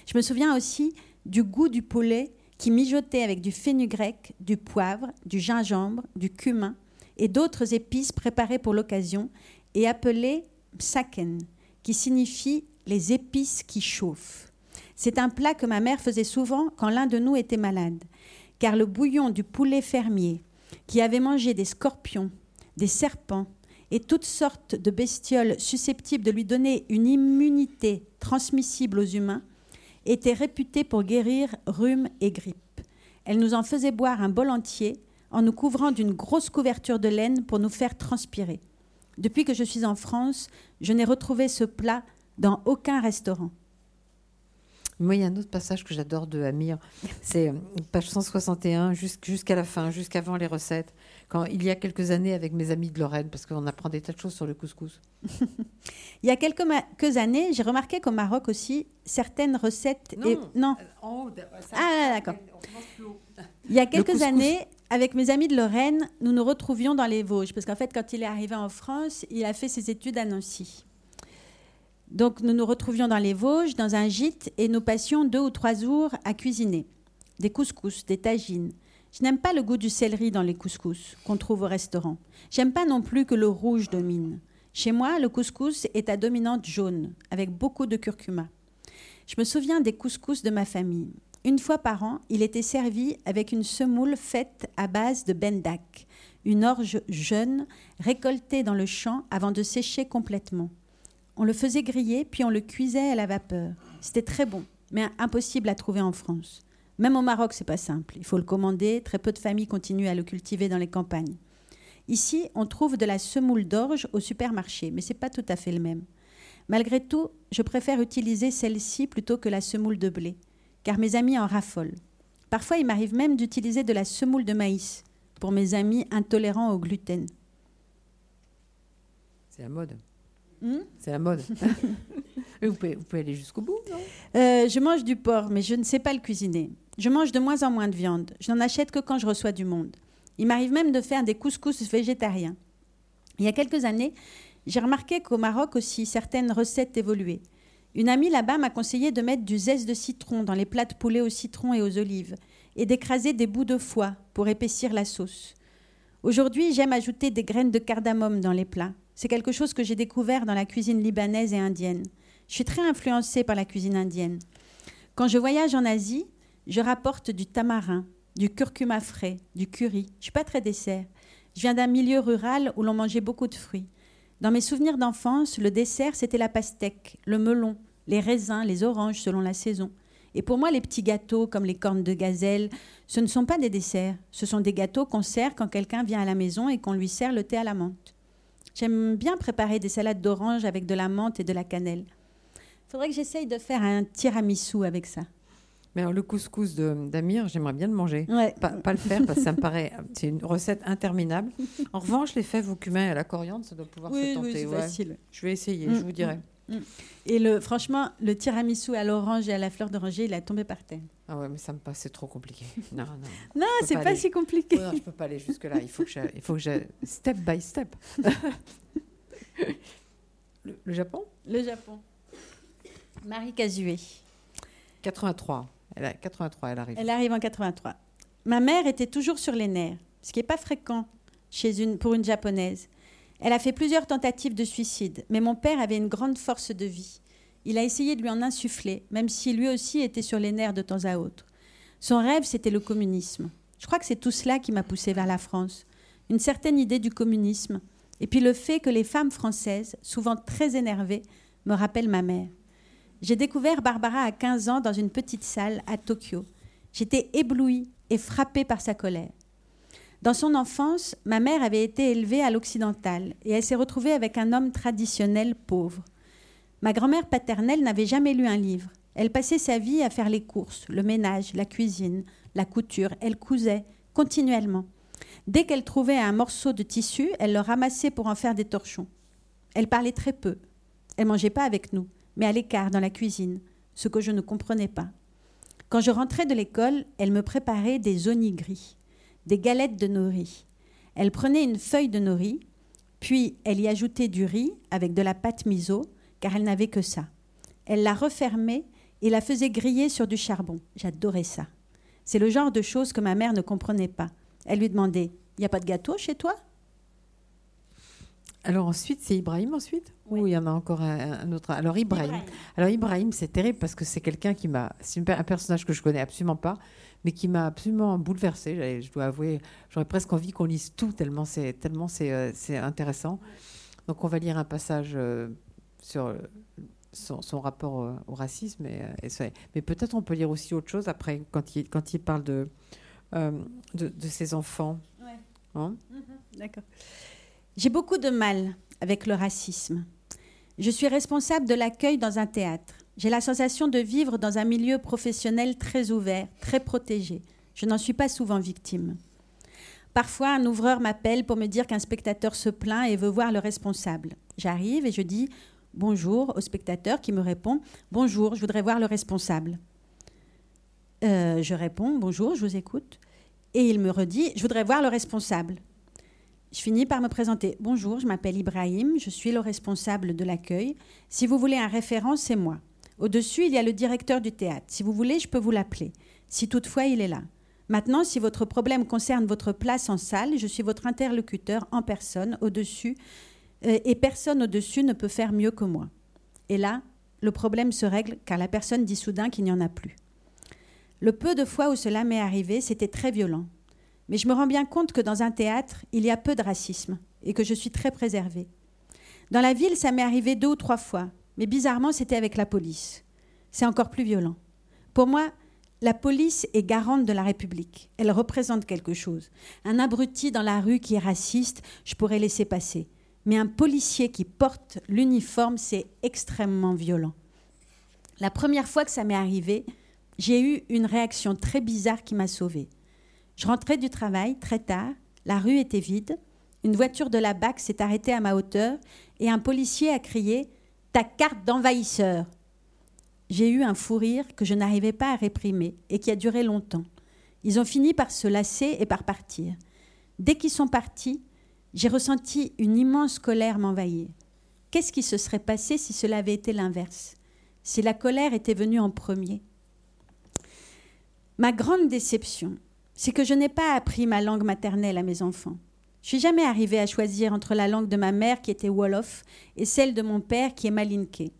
S3: Je me souviens aussi du goût du poulet qui mijotait avec du fenugrec, du poivre, du gingembre, du cumin et d'autres épices préparées pour l'occasion et appelées msaken, qui signifie les épices qui chauffent. C'est un plat que ma mère faisait souvent quand l'un de nous était malade, car le bouillon du poulet fermier, qui avait mangé des scorpions, des serpents et toutes sortes de bestioles susceptibles de lui donner une immunité transmissible aux humains, était réputé pour guérir rhume et grippe. Elle nous en faisait boire un bol entier en nous couvrant d'une grosse couverture de laine pour nous faire transpirer. Depuis que je suis en France, je n'ai retrouvé ce plat dans aucun restaurant.
S2: Moi, il y a un autre passage que j'adore de Amir. C'est euh, page 161 jusqu'- jusqu'à la fin, jusqu'avant les recettes. Quand il y a quelques années avec mes amis de Lorraine, parce qu'on apprend des tas de choses sur le couscous.
S3: Il y a quelques, années, j'ai remarqué qu'au Maroc aussi, certaines recettes...
S2: Non.
S3: et- non.
S2: En haut,
S3: Ah, d'accord. Il y a quelques années, avec mes amis de Lorraine, nous nous retrouvions dans les Vosges. Parce qu'en fait, quand il est arrivé en France, il a fait ses études à Nancy. Donc, nous nous retrouvions dans les Vosges, dans un gîte, et nous passions deux ou trois jours à cuisiner. Des couscous, des tagines. Je n'aime pas le goût du céleri dans les couscous qu'on trouve au restaurant. J'aime pas non plus que le rouge domine. Chez moi, le couscous est à dominante jaune, avec beaucoup de curcuma. Je me souviens des couscous de ma famille. Une fois par an, il était servi avec une semoule faite à base de bendak, une orge jeune, récoltée dans le champ avant de sécher complètement. On le faisait griller, puis on le cuisait à la vapeur. C'était très bon, mais impossible à trouver en France. Même au Maroc, c'est pas simple. Il faut le commander. Très peu de familles continuent à le cultiver dans les campagnes. Ici, on trouve de la semoule d'orge au supermarché, mais c'est pas tout à fait le même. Malgré tout, je préfère utiliser celle-ci plutôt que la semoule de blé, car mes amis en raffolent. Parfois, il m'arrive même d'utiliser de la semoule de maïs pour mes amis intolérants au gluten.
S2: C'est la mode.
S3: Hmm
S2: C'est la mode. Vous, pouvez, vous pouvez aller jusqu'au bout, non?
S3: Euh, je mange du porc, mais je ne sais pas le cuisiner. Je mange de moins en moins de viande. Je n'en achète que quand je reçois du monde. Il m'arrive même de faire des couscous végétariens. Il y a quelques années, j'ai remarqué qu'au Maroc aussi, certaines recettes évoluaient. Une amie là-bas m'a conseillé de mettre du zeste de citron dans les plats de poulet au citron et aux olives et d'écraser des bouts de foie pour épaissir la sauce. Aujourd'hui, j'aime ajouter des graines de cardamome dans les plats. C'est quelque chose que j'ai découvert dans la cuisine libanaise et indienne. Je suis très influencée par la cuisine indienne. Quand je voyage en Asie, je rapporte du tamarin, du curcuma frais, du curry. Je suis pas très dessert. Je viens d'un milieu rural où l'on mangeait beaucoup de fruits. Dans mes souvenirs d'enfance, le dessert, c'était la pastèque, le melon, les raisins, les oranges selon la saison. Et pour moi, les petits gâteaux comme les cornes de gazelle, ce ne sont pas des desserts. Ce sont des gâteaux qu'on sert quand quelqu'un vient à la maison et qu'on lui sert le thé à la menthe. J'aime bien préparer des salades d'orange avec de la menthe et de la cannelle. Il faudrait que j'essaye de faire un tiramisu avec ça.
S2: Mais alors, le couscous de- d'Amir, j'aimerais bien le manger.
S3: Ouais.
S2: Pas, pas le faire parce que ça me paraît. C'est une recette interminable. En revanche, les fèves au cumin et à la coriandre, ça doit pouvoir se tenter.
S3: oui, c'est
S2: ouais.
S3: facile.
S2: Je vais essayer,
S3: Mm,
S2: je vous dirai.
S3: Et le, franchement, le tiramisu à l'orange et à la fleur d'oranger, il a tombé par terre.
S2: Ah ouais, mais ça me passe, c'est trop compliqué. Non, non.
S3: Non, c'est
S2: pas
S3: si compliqué.
S2: Non, je peux pas aller jusque là. Il faut que je, il faut que je, step by step. le, le Japon,
S3: Le Japon. Marie Kazué.
S2: 83. Elle a 83, elle arrive.
S3: Elle arrive en 83. Ma mère était toujours sur les nerfs, ce qui n'est pas fréquent chez une, pour une japonaise. Elle a fait plusieurs tentatives de suicide, mais mon père avait une grande force de vie. Il a essayé de lui en insuffler, même si lui aussi était sur les nerfs de temps à autre. Son rêve, c'était le communisme. Je crois que c'est tout cela qui m'a poussée vers la France. Une certaine idée du communisme, et puis le fait que les femmes françaises, souvent très énervées, me rappellent ma mère. J'ai découvert Barbara à 15 ans dans une petite salle à Tokyo. J'étais éblouie et frappée par sa colère. Dans son enfance, ma mère avait été élevée à l'occidental et elle s'est retrouvée avec un homme traditionnel pauvre. Ma grand-mère paternelle n'avait jamais lu un livre. Elle passait sa vie à faire les courses, le ménage, la cuisine, la couture. Elle cousait continuellement. Dès qu'elle trouvait un morceau de tissu, elle le ramassait pour en faire des torchons. Elle parlait très peu. Elle mangeait pas avec nous, mais à l'écart dans la cuisine, ce que je ne comprenais pas. Quand je rentrais de l'école, elle me préparait des onigris, des galettes de nori. Elle prenait une feuille de nori, puis elle y ajoutait du riz avec de la pâte miso, car elle n'avait que ça. Elle la refermait et la faisait griller sur du charbon. J'adorais ça. C'est le genre de choses que ma mère ne comprenait pas. Elle lui demandait Il n'y a pas de gâteau chez toi?
S2: Alors ensuite, c'est Ibrahim ensuite Ou il y en a encore un, un autre? Alors Ibrahim. Alors Ibrahim, c'est terrible parce que c'est quelqu'un qui m'a... C'est un personnage que je connais absolument pas, mais qui m'a absolument bouleversée. Je dois avouer, j'aurais presque envie qu'on lise tout tellement c'est tellement c'est euh, intéressant. Donc on va lire un passage euh, sur euh, son, son rapport au racisme. Et, et ça- mais peut-être on peut lire aussi autre chose après quand il, quand il parle de, euh, de, de ses enfants.
S3: Ouais.
S2: Hein?
S3: D'accord. J'ai beaucoup de mal avec le racisme. Je suis responsable de l'accueil dans un théâtre. J'ai la sensation de vivre dans un milieu professionnel très ouvert, très protégé. Je n'en suis pas souvent victime. Parfois, un ouvreur m'appelle pour me dire qu'un spectateur se plaint et veut voir le responsable. J'arrive et je dis bonjour au spectateur qui me répond bonjour, je voudrais voir le responsable. Euh, je réponds bonjour, je vous écoute. Et il me redit je voudrais voir le responsable. Je finis par me présenter. Bonjour, je m'appelle Ibrahim, je suis le responsable de l'accueil. Si vous voulez un référent, c'est moi. Au-dessus, il y a le directeur du théâtre. Si vous voulez, je peux vous l'appeler. Si toutefois il est là. Maintenant, si votre problème concerne votre place en salle, je suis votre interlocuteur en personne au-dessus euh, et personne au-dessus ne peut faire mieux que moi. Et là, le problème se règle car la personne dit soudain qu'il n'y en a plus. Le peu de fois où cela m'est arrivé, c'était très violent. Mais je me rends bien compte que dans un théâtre, il y a peu de racisme et que je suis très préservée. Dans la ville, ça m'est arrivé deux ou trois fois, mais bizarrement, c'était avec la police. C'est encore plus violent. Pour moi, la police est garante de la République. Elle représente quelque chose. Un abruti dans la rue qui est raciste, je pourrais laisser passer. Mais un policier qui porte l'uniforme, c'est extrêmement violent. La première fois que ça m'est arrivé, j'ai eu une réaction très bizarre qui m'a sauvée. Je rentrais du travail très tard, la rue était vide, une voiture de la BAC s'est arrêtée à ma hauteur et un policier a crié Ta carte d'envahisseur J'ai eu un fou rire que je n'arrivais pas à réprimer et qui a duré longtemps. Ils ont fini par se lasser et par partir. Dès qu'ils sont partis, j'ai ressenti une immense colère m'envahir. Qu'est-ce qui se serait passé si cela avait été l'inverse? Si la colère était venue en premier? Ma grande déception, c'est que je n'ai pas appris ma langue maternelle à mes enfants. Je suis jamais arrivée à choisir entre la langue de ma mère qui était Wolof et celle de mon père qui est Malinké.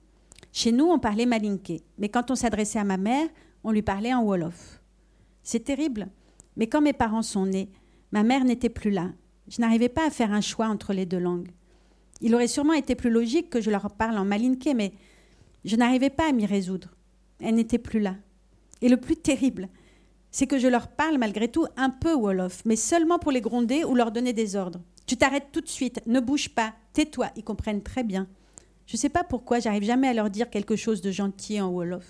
S3: Chez nous, on parlait Malinké, mais quand on s'adressait à ma mère, on lui parlait en Wolof. C'est terrible, mais quand mes parents sont nés, ma mère n'était plus là. Je n'arrivais pas à faire un choix entre les deux langues. Il aurait sûrement été plus logique que je leur parle en Malinké, mais je n'arrivais pas à m'y résoudre. Elle n'était plus là. Et le plus terrible, c'est que je leur parle malgré tout un peu Wolof, mais seulement pour les gronder ou leur donner des ordres. Tu t'arrêtes tout de suite, ne bouge pas, tais-toi, ils comprennent très bien. Je ne sais pas pourquoi, j'arrive jamais à leur dire quelque chose de gentil en Wolof.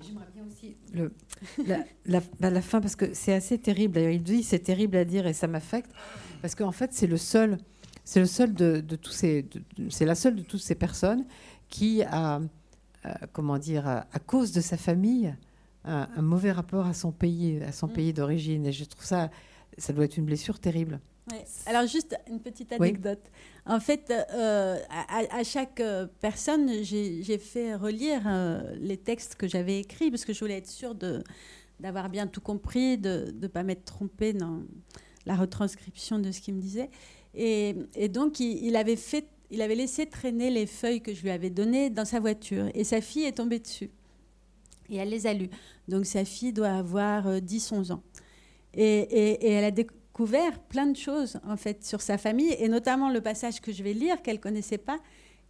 S2: J'aimerais bien aussi bah, la, fin, parce que c'est assez terrible. D'ailleurs, il dit c'est terrible à dire et ça m'affecte, parce qu'en fait, c'est le seul, c'est le seul de, tous ces, c'est la seule de toutes ces personnes qui a, euh, comment dire, à cause de sa famille, un, mauvais rapport à son pays, à son mm. pays d'origine. Et je trouve ça, ça doit être une blessure terrible.
S3: Alors juste une petite anecdote. En fait, euh, à, chaque euh, personne, j'ai fait relire euh, les textes que j'avais écrits parce que je voulais être sûre d'avoir bien tout compris, de ne pas m'être trompée dans la retranscription de ce qu'il me disait. Et, donc, il, il, avait fait, il avait laissé traîner les feuilles que je lui avais données dans sa voiture. Et sa fille est tombée dessus et elle les a lus. Donc sa fille doit avoir 10-11 euh, ans. Et, elle a découvert plein de choses en fait sur sa famille, et notamment le passage que je vais lire qu'elle connaissait pas,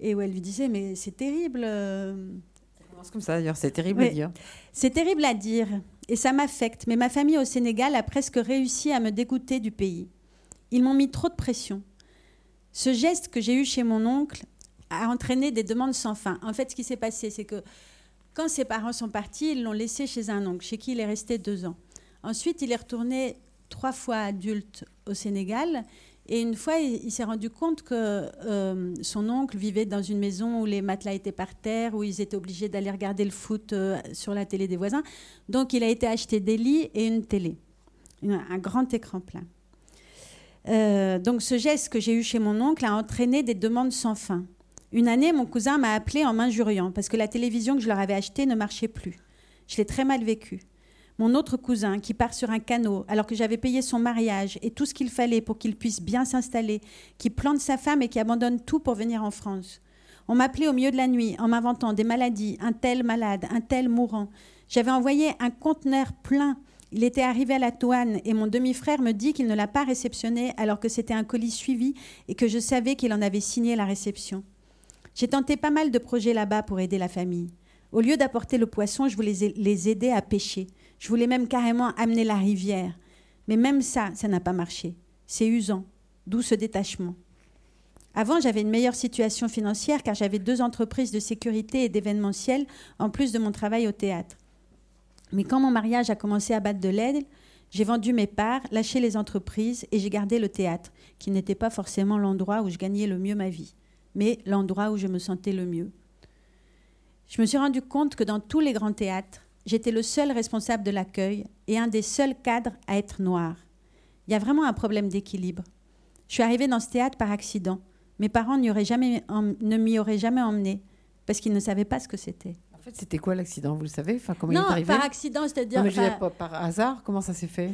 S3: et où elle lui disait mais c'est terrible. Euh.
S2: Ça commence comme ça d'ailleurs, c'est terrible à dire.
S3: C'est terrible à dire, et ça m'affecte. Mais ma famille au Sénégal a presque réussi à me dégoûter du pays. Ils m'ont mis trop de pression. Ce geste que j'ai eu chez mon oncle a entraîné des demandes sans fin. En fait, ce qui s'est passé, c'est que quand ses parents sont partis, ils l'ont laissé chez un oncle, chez qui il est resté deux ans. Ensuite, il est retourné trois fois adulte au Sénégal. Et une fois, il, s'est rendu compte que euh, son oncle vivait dans une maison où les matelas étaient par terre, où ils étaient obligés d'aller regarder le foot euh, sur la télé des voisins. Donc, il a été acheter des lits et une télé, un grand écran plein. Euh, donc, ce geste que j'ai eu chez mon oncle a entraîné des demandes sans fin. Une année, mon cousin m'a appelé en m'injuriant parce que la télévision que je leur avais achetée ne marchait plus. Je l'ai très mal vécu. Mon autre cousin qui part sur un canot alors que j'avais payé son mariage et tout ce qu'il fallait pour qu'il puisse bien s'installer, qui plante sa femme et qui abandonne tout pour venir en France. On m'appelait au milieu de la nuit en m'inventant des maladies, un tel malade, un tel mourant. J'avais envoyé un conteneur plein. Il était arrivé à la douane et mon demi-frère me dit qu'il ne l'a pas réceptionné alors que c'était un colis suivi et que je savais qu'il en avait signé la réception. J'ai tenté pas mal de projets là-bas pour aider la famille. Au lieu d'apporter le poisson, je voulais les aider à pêcher. Je voulais même carrément amener la rivière. Mais même ça, ça n'a pas marché. C'est usant. D'où ce détachement. Avant, j'avais une meilleure situation financière car j'avais deux entreprises de sécurité et d'événementiel en plus de mon travail au théâtre. Mais quand mon mariage a commencé à battre de l'aide, j'ai vendu mes parts, lâché les entreprises et j'ai gardé le théâtre, qui n'était pas forcément l'endroit où je gagnais le mieux ma vie mais l'endroit où je me sentais le mieux. Je me suis rendu compte que dans tous les grands théâtres, j'étais le seul responsable de l'accueil et un des seuls cadres à être noir. Il y a vraiment un problème d'équilibre. Je suis arrivée dans ce théâtre par accident. Mes parents jamais, ne m'y auraient jamais emmené parce qu'ils ne savaient pas ce que c'était.
S2: En fait, c'était quoi l'accident? Vous le savez? Enfin, comment
S3: Non,
S2: il est
S3: par accident, c'est-à-dire.
S2: par hasard, comment ça s'est fait?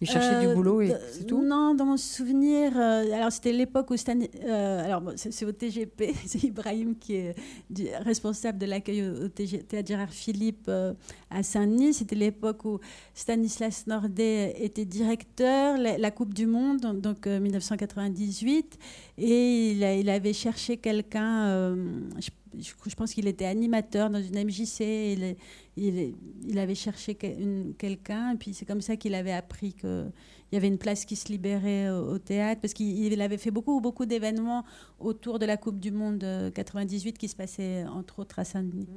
S2: Il cherchait du
S3: Euh,
S2: boulot et c'est tout
S3: Non, dans mon souvenir, euh, alors c'était l'époque où Stan, euh, alors bon, c'est au TGP, c'est Ibrahim qui est du- responsable de l'accueil au, au Théâtre Gérard Philippe euh, à Saint-Denis. C'était l'époque où Stanislas Nordet était directeur, la, la Coupe du Monde, donc euh, 1998, et il, a- il avait cherché quelqu'un. euh, je, je- je pense qu'il était animateur dans une MJC. Il, est- il, est- il avait cherché quelqu'un, et puis c'est comme ça qu'il avait appris qu'il y avait une place qui se libérait au, au théâtre, parce qu'il il avait fait beaucoup, beaucoup d'événements autour de la Coupe du Monde euh, 98 qui se passait entre autres à Saint-Denis.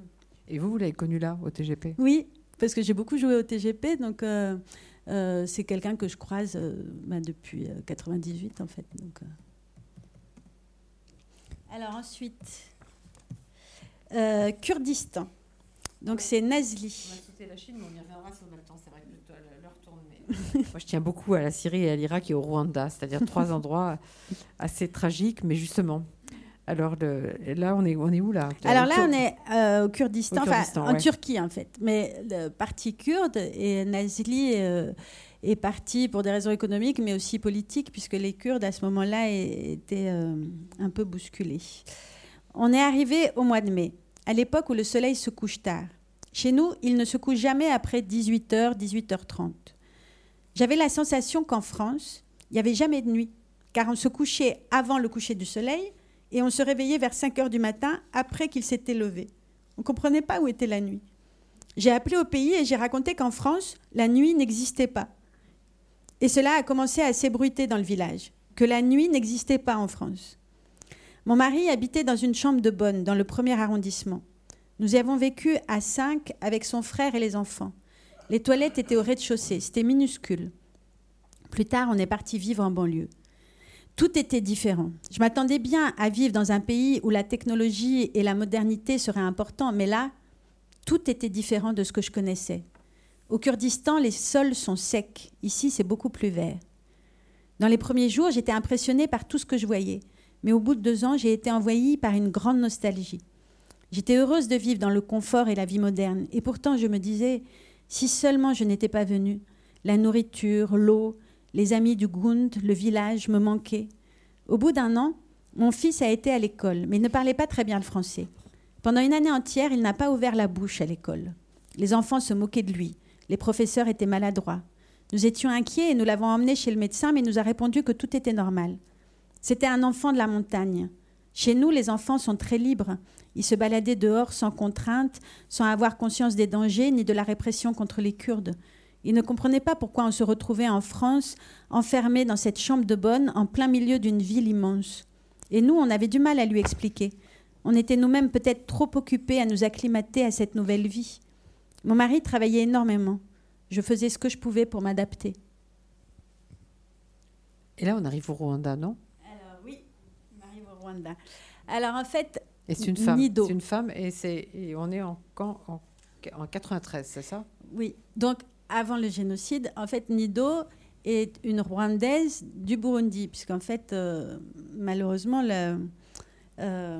S2: Et vous, vous l'avez connu là, au TGP
S3: Oui, parce que j'ai beaucoup joué au TGP, donc euh, euh, c'est quelqu'un que je croise euh, bah, depuis euh, 98 en fait. Donc, euh. Alors ensuite, euh, Kurdistan. Donc c'est Nazli.
S2: On va sauter la Chine, mais on y reviendra si on a le temps. C'est vrai que l'heure tourne. Mais... Moi, je tiens beaucoup à la Syrie et à l'Irak et au Rwanda, c'est-à-dire trois endroits assez tragiques, mais justement. Alors le- là, on est, on est où là?
S3: Alors là, on est euh, au Kurdistan,
S2: Au
S3: en
S2: ouais.
S3: Turquie en fait. Mais le parti kurde et Nazli euh, est parti pour des raisons économiques, mais aussi politiques, puisque les Kurdes à ce moment-là étaient euh, un peu bousculés. On est arrivé au mois de mai, à l'époque où le soleil se couche tard. Chez nous, il ne se couche jamais après 18h, 18h30. J'avais la sensation qu'en France, il n'y avait jamais de nuit, car on se couchait avant le coucher du soleil et on se réveillait vers 5 heures du matin après qu'il s'était levé. On ne comprenait pas où était la nuit. J'ai appelé au pays et j'ai raconté qu'en France, la nuit n'existait pas. Et cela a commencé à s'ébruiter dans le village, que la nuit n'existait pas en France. Mon mari habitait dans une chambre de bonne, dans le premier arrondissement. Nous y avons vécu à cinq avec son frère et les enfants. Les toilettes étaient au rez-de-chaussée, c'était minuscule. Plus tard, on est parti vivre en banlieue. Tout était différent. Je m'attendais bien à vivre dans un pays où la technologie et la modernité seraient importants, mais là, tout était différent de ce que je connaissais. Au Kurdistan, les sols sont secs. Ici, c'est beaucoup plus vert. Dans les premiers jours, j'étais impressionnée par tout ce que je voyais. Mais au bout de deux ans, j'ai été envahie par une grande nostalgie. J'étais heureuse de vivre dans le confort et la vie moderne. Et pourtant, je me disais, si seulement je n'étais pas venue, la nourriture, l'eau, les amis du Gund, le village me manquaient. Au bout d'un an, mon fils a été à l'école, mais il ne parlait pas très bien le français. Pendant une année entière, il n'a pas ouvert la bouche à l'école. Les enfants se moquaient de lui. Les professeurs étaient maladroits. Nous étions inquiets et nous l'avons emmené chez le médecin, mais il nous a répondu que tout était normal. C'était un enfant de la montagne. Chez nous, les enfants sont très libres. Ils se baladaient dehors sans contrainte, sans avoir conscience des dangers ni de la répression contre les Kurdes. Ils ne comprenaient pas pourquoi on se retrouvait en France, enfermé dans cette chambre de bonne, en plein milieu d'une ville immense. Et nous, on avait du mal à lui expliquer. On était nous-mêmes peut-être trop occupés à nous acclimater à cette nouvelle vie. Mon mari travaillait énormément. Je faisais ce que je pouvais pour m'adapter.
S2: Et là, on arrive au Rwanda, non
S3: Alors oui, on arrive au Rwanda. Alors en fait,
S2: Et c'est une femme.
S3: Nido.
S2: C'est une femme et, c'est, et on est en, en, en 93, c'est ça?
S3: Oui. Donc avant le génocide, en fait, Nido est une Rwandaise du Burundi, puisqu'en fait, euh, malheureusement, euh,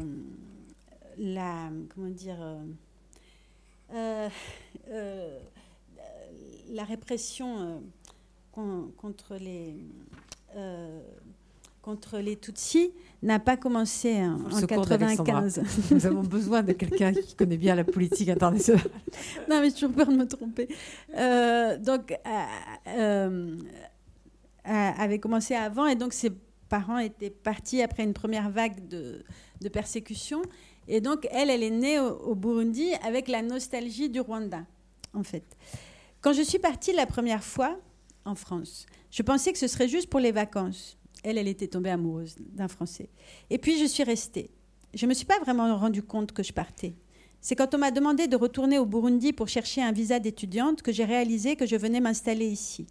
S3: la comment dire euh, la répression con- contre les contre les Tutsis n'a pas commencé en,
S2: Au
S3: en
S2: secours d'Alexandra.
S3: 95.
S2: Nous avons besoin de quelqu'un qui connaît bien la politique internationale.
S3: non, mais j'ai toujours peur de me tromper. Euh, donc, euh, euh, euh, avait commencé avant, et donc ses parents étaient partis après une première vague de, de persécution. Et donc, elle, elle est née au, au Burundi avec la nostalgie du Rwanda, en fait. Quand je suis partie la première fois en France, je pensais que ce serait juste pour les vacances. Elle, elle était tombée amoureuse d'un Français. Et puis, je suis restée. Je ne me suis pas vraiment rendu compte que je partais. C'est quand on m'a demandé de retourner au Burundi pour chercher un visa d'étudiante que j'ai réalisé que je venais m'installer ici.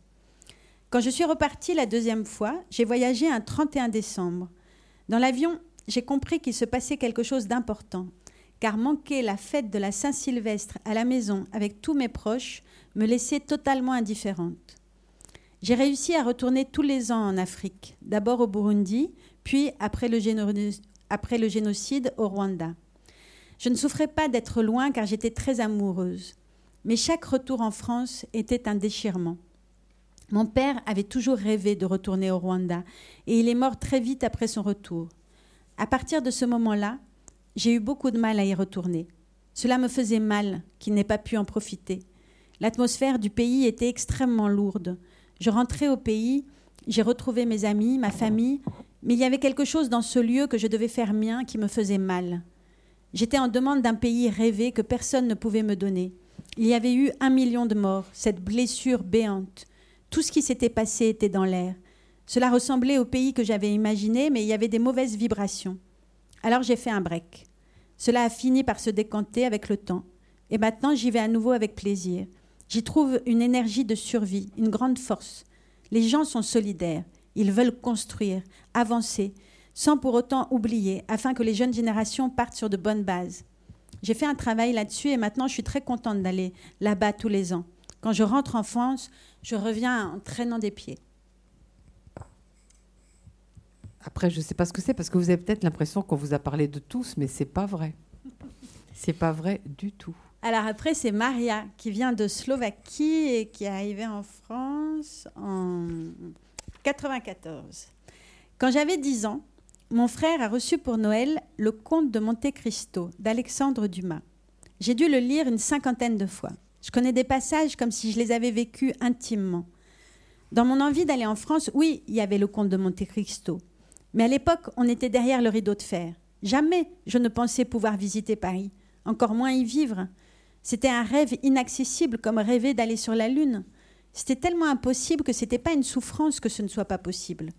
S3: Quand je suis repartie la deuxième fois, j'ai voyagé un 31 décembre. Dans l'avion, j'ai compris qu'il se passait quelque chose d'important, car manquer la fête de la Saint-Sylvestre à la maison avec tous mes proches me laissait totalement indifférente. J'ai réussi à retourner tous les ans en Afrique, d'abord au Burundi, puis après le, génocide au Rwanda. Je ne souffrais pas d'être loin car j'étais très amoureuse. Mais chaque retour en France était un déchirement. Mon père avait toujours rêvé de retourner au Rwanda et il est mort très vite après son retour. À partir de ce moment-là, j'ai eu beaucoup de mal à y retourner. Cela me faisait mal qu'il n'ait pas pu en profiter. L'atmosphère du pays était extrêmement lourde. Je rentrais au pays, j'ai retrouvé mes amis, ma famille, mais il y avait quelque chose dans ce lieu que je devais faire mien qui me faisait mal. J'étais en demande d'un pays rêvé que personne ne pouvait me donner. Il y avait eu un million de morts, cette blessure béante. Tout ce qui s'était passé était dans l'air. Cela ressemblait au pays que j'avais imaginé, mais il y avait des mauvaises vibrations. Alors j'ai fait un break. Cela a fini par se décanter avec le temps. Et maintenant, j'y vais à nouveau avec plaisir. J'y trouve une énergie de survie, une grande force. Les gens sont solidaires. Ils veulent construire, avancer, sans pour autant oublier, afin que les jeunes générations partent sur de bonnes bases. J'ai fait un travail là-dessus et maintenant je suis très contente d'aller là-bas tous les ans. Quand je rentre en France, je reviens en traînant des pieds.
S2: Après, je ne sais pas ce que c'est parce que vous avez peut-être l'impression qu'on vous a parlé de tous, mais c'est pas vrai. C'est pas vrai du tout.
S3: Alors après, c'est Maria qui vient de Slovaquie et qui est arrivée en France en 94. Quand j'avais 10 ans, mon frère a reçu pour Noël Le Comte de Monte Cristo d'Alexandre Dumas. J'ai dû le lire une cinquantaine de fois. Je connais des passages comme si je les avais vécus intimement. Dans mon envie d'aller en France, oui, il y avait le comte de Monte Cristo. Mais à l'époque, on était derrière le rideau de fer. Jamais je ne pensais pouvoir visiter Paris, encore moins y vivre. C'était un rêve inaccessible comme rêver d'aller sur la Lune. C'était tellement impossible que ce n'était pas une souffrance que ce ne soit pas possible.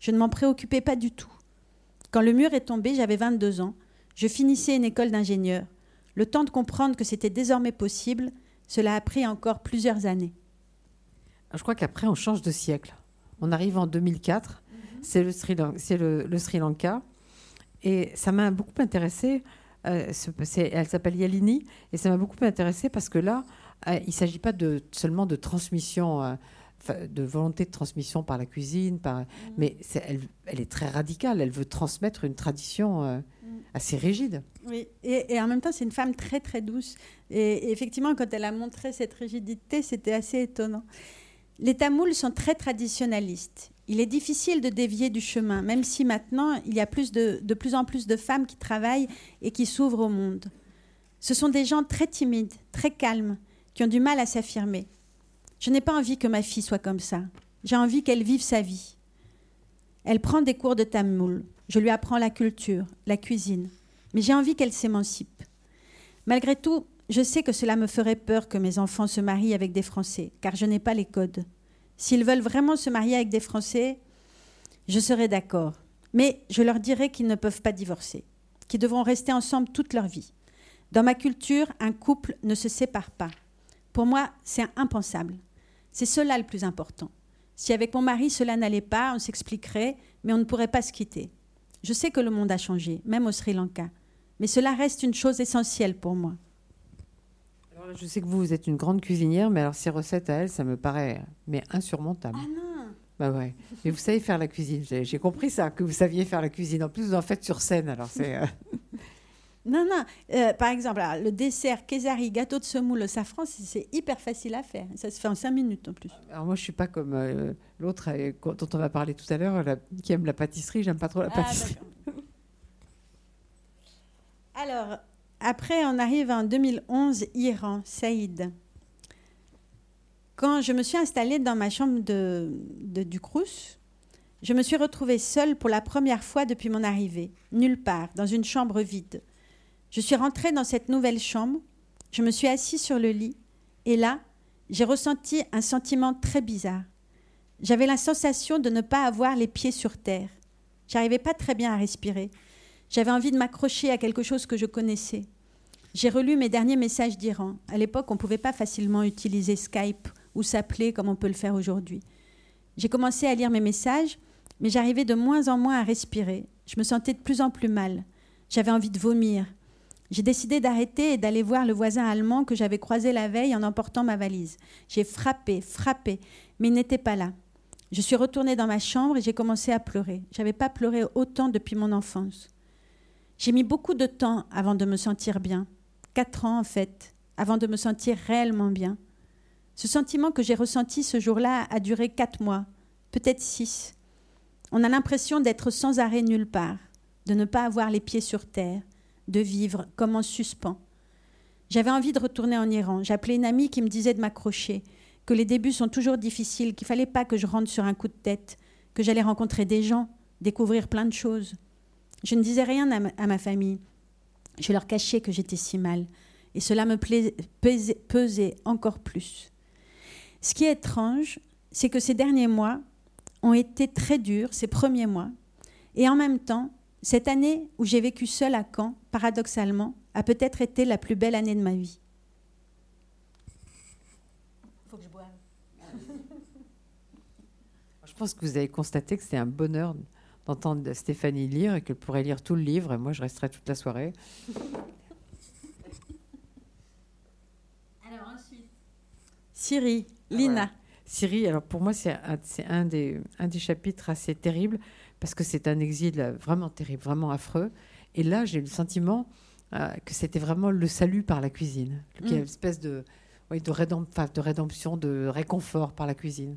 S3: Je ne m'en préoccupais pas du tout. Quand le mur est tombé, j'avais 22 ans. Je finissais une école d'ingénieur. Le temps de comprendre que c'était désormais possible, cela a pris encore plusieurs années.
S2: Je crois qu'après, on change de siècle. On arrive en 2004, mhm. c'est le, Sri le, Sri Lanka. Et ça m'a beaucoup intéressé. Euh, elle s'appelle Yalini. Et ça m'a beaucoup intéressé parce que là, euh, il ne s'agit pas de, seulement de transmission, euh, de volonté de transmission par la cuisine, par, mhm. mais elle, elle, est très radicale. Elle veut transmettre une tradition assez rigide.
S3: Oui, et, en même temps, c'est une femme très très douce. Et, effectivement, quand elle a montré cette rigidité, c'était assez étonnant. Les Tamouls sont très traditionnalistes. Il est difficile de dévier du chemin, même si maintenant, il y a de, de plus en plus de femmes qui travaillent et qui s'ouvrent au monde. Ce sont des gens très timides, très calmes, qui ont du mal à s'affirmer. Je n'ai pas envie que ma fille soit comme ça. J'ai envie qu'elle vive sa vie. Elle prend des cours de tamoul. Je lui apprends la culture, la cuisine. Mais j'ai envie qu'elle s'émancipe. Malgré tout, je sais que cela me ferait peur que mes enfants se marient avec des Français, car je n'ai pas les codes. S'ils veulent vraiment se marier avec des Français, je serai d'accord. Mais je leur dirai qu'ils ne peuvent pas divorcer, qu'ils devront rester ensemble toute leur vie. Dans ma culture, un couple ne se sépare pas. Pour moi, c'est impensable. C'est cela le plus important. Si avec mon mari cela n'allait pas, on s'expliquerait, mais on ne pourrait pas se quitter. Je sais que le monde a changé, même au Sri Lanka, mais cela reste une chose essentielle pour moi.
S2: Je sais que vous, vous êtes une grande cuisinière, mais alors ces recettes à elle, ça me paraît mais insurmontable.
S3: Ah non
S2: Bah ouais. Mais vous savez faire la cuisine. J'ai compris ça, que vous saviez faire la cuisine. En plus, vous en faites sur scène, alors c'est. Euh,
S3: Non, non. Euh, par exemple, le dessert quesari, gâteau de semoule au safran, c'est hyper facile à faire. Ça se fait en cinq minutes en plus.
S2: Alors moi, je suis pas comme euh, l'autre euh, dont on va parler tout à l'heure, qui aime la pâtisserie. J'aime pas trop la ah, pâtisserie.
S3: Alors, après, on arrive en 2011, Iran, Saïd. Quand je me suis installée dans ma chambre de, de du Crous, je me suis retrouvée seule pour la première fois depuis mon arrivée, nulle part, dans une chambre vide. Je suis rentrée dans cette nouvelle chambre, je me suis assise sur le lit, et là, j'ai ressenti un sentiment très bizarre. J'avais la sensation de ne pas avoir les pieds sur terre. J'arrivais pas très bien à respirer. J'avais envie de m'accrocher à quelque chose que je connaissais. J'ai relu mes derniers messages d'Iran. À l'époque, on ne pouvait pas facilement utiliser Skype ou s'appeler comme on peut le faire aujourd'hui. J'ai commencé à lire mes messages, mais j'arrivais de moins en moins à respirer. Je me sentais de plus en plus mal. J'avais envie de vomir. J'ai décidé d'arrêter et d'aller voir le voisin allemand que j'avais croisé la veille en emportant ma valise. J'ai frappé, frappé, mais il n'était pas là. Je suis retournée dans ma chambre et j'ai commencé à pleurer. J'avais pas pleuré autant depuis mon enfance. J'ai mis beaucoup de temps avant de me sentir bien. Quatre ans en fait, avant de me sentir réellement bien. Ce sentiment que j'ai ressenti ce jour-là a duré quatre mois, peut-être six. On a l'impression d'être sans arrêt nulle part, de ne pas avoir les pieds sur terre, de vivre comme en suspens. J'avais envie de retourner en Iran. J'appelais une amie qui me disait de m'accrocher, que les débuts sont toujours difficiles, qu'il fallait pas que je rentre sur un coup de tête, que j'allais rencontrer des gens, découvrir plein de choses. Je ne disais rien à ma, famille. Je leur cachais que j'étais si mal. Et cela me pesait encore plus. Ce qui est étrange, c'est que ces derniers mois ont été très durs, ces premiers mois. Et en même temps, cette année où j'ai vécu seule à Caen, paradoxalement, a peut-être été la plus belle année de ma vie.
S2: Faut que je boive. je pense que vous avez constaté que c'était un bonheur d'entendre Stéphanie lire et qu'elle pourrait lire tout le livre et moi je resterai toute la soirée.
S3: Alors ensuite. Siri, Lina.
S2: Siri, alors pour moi c'est un, un, des, un des chapitres assez terribles parce que c'est un exil vraiment terrible, vraiment affreux. Et là j'ai eu le sentiment euh, que c'était vraiment le salut par la cuisine, qu'il y a une espèce de, de, de rédemption, de réconfort par la cuisine.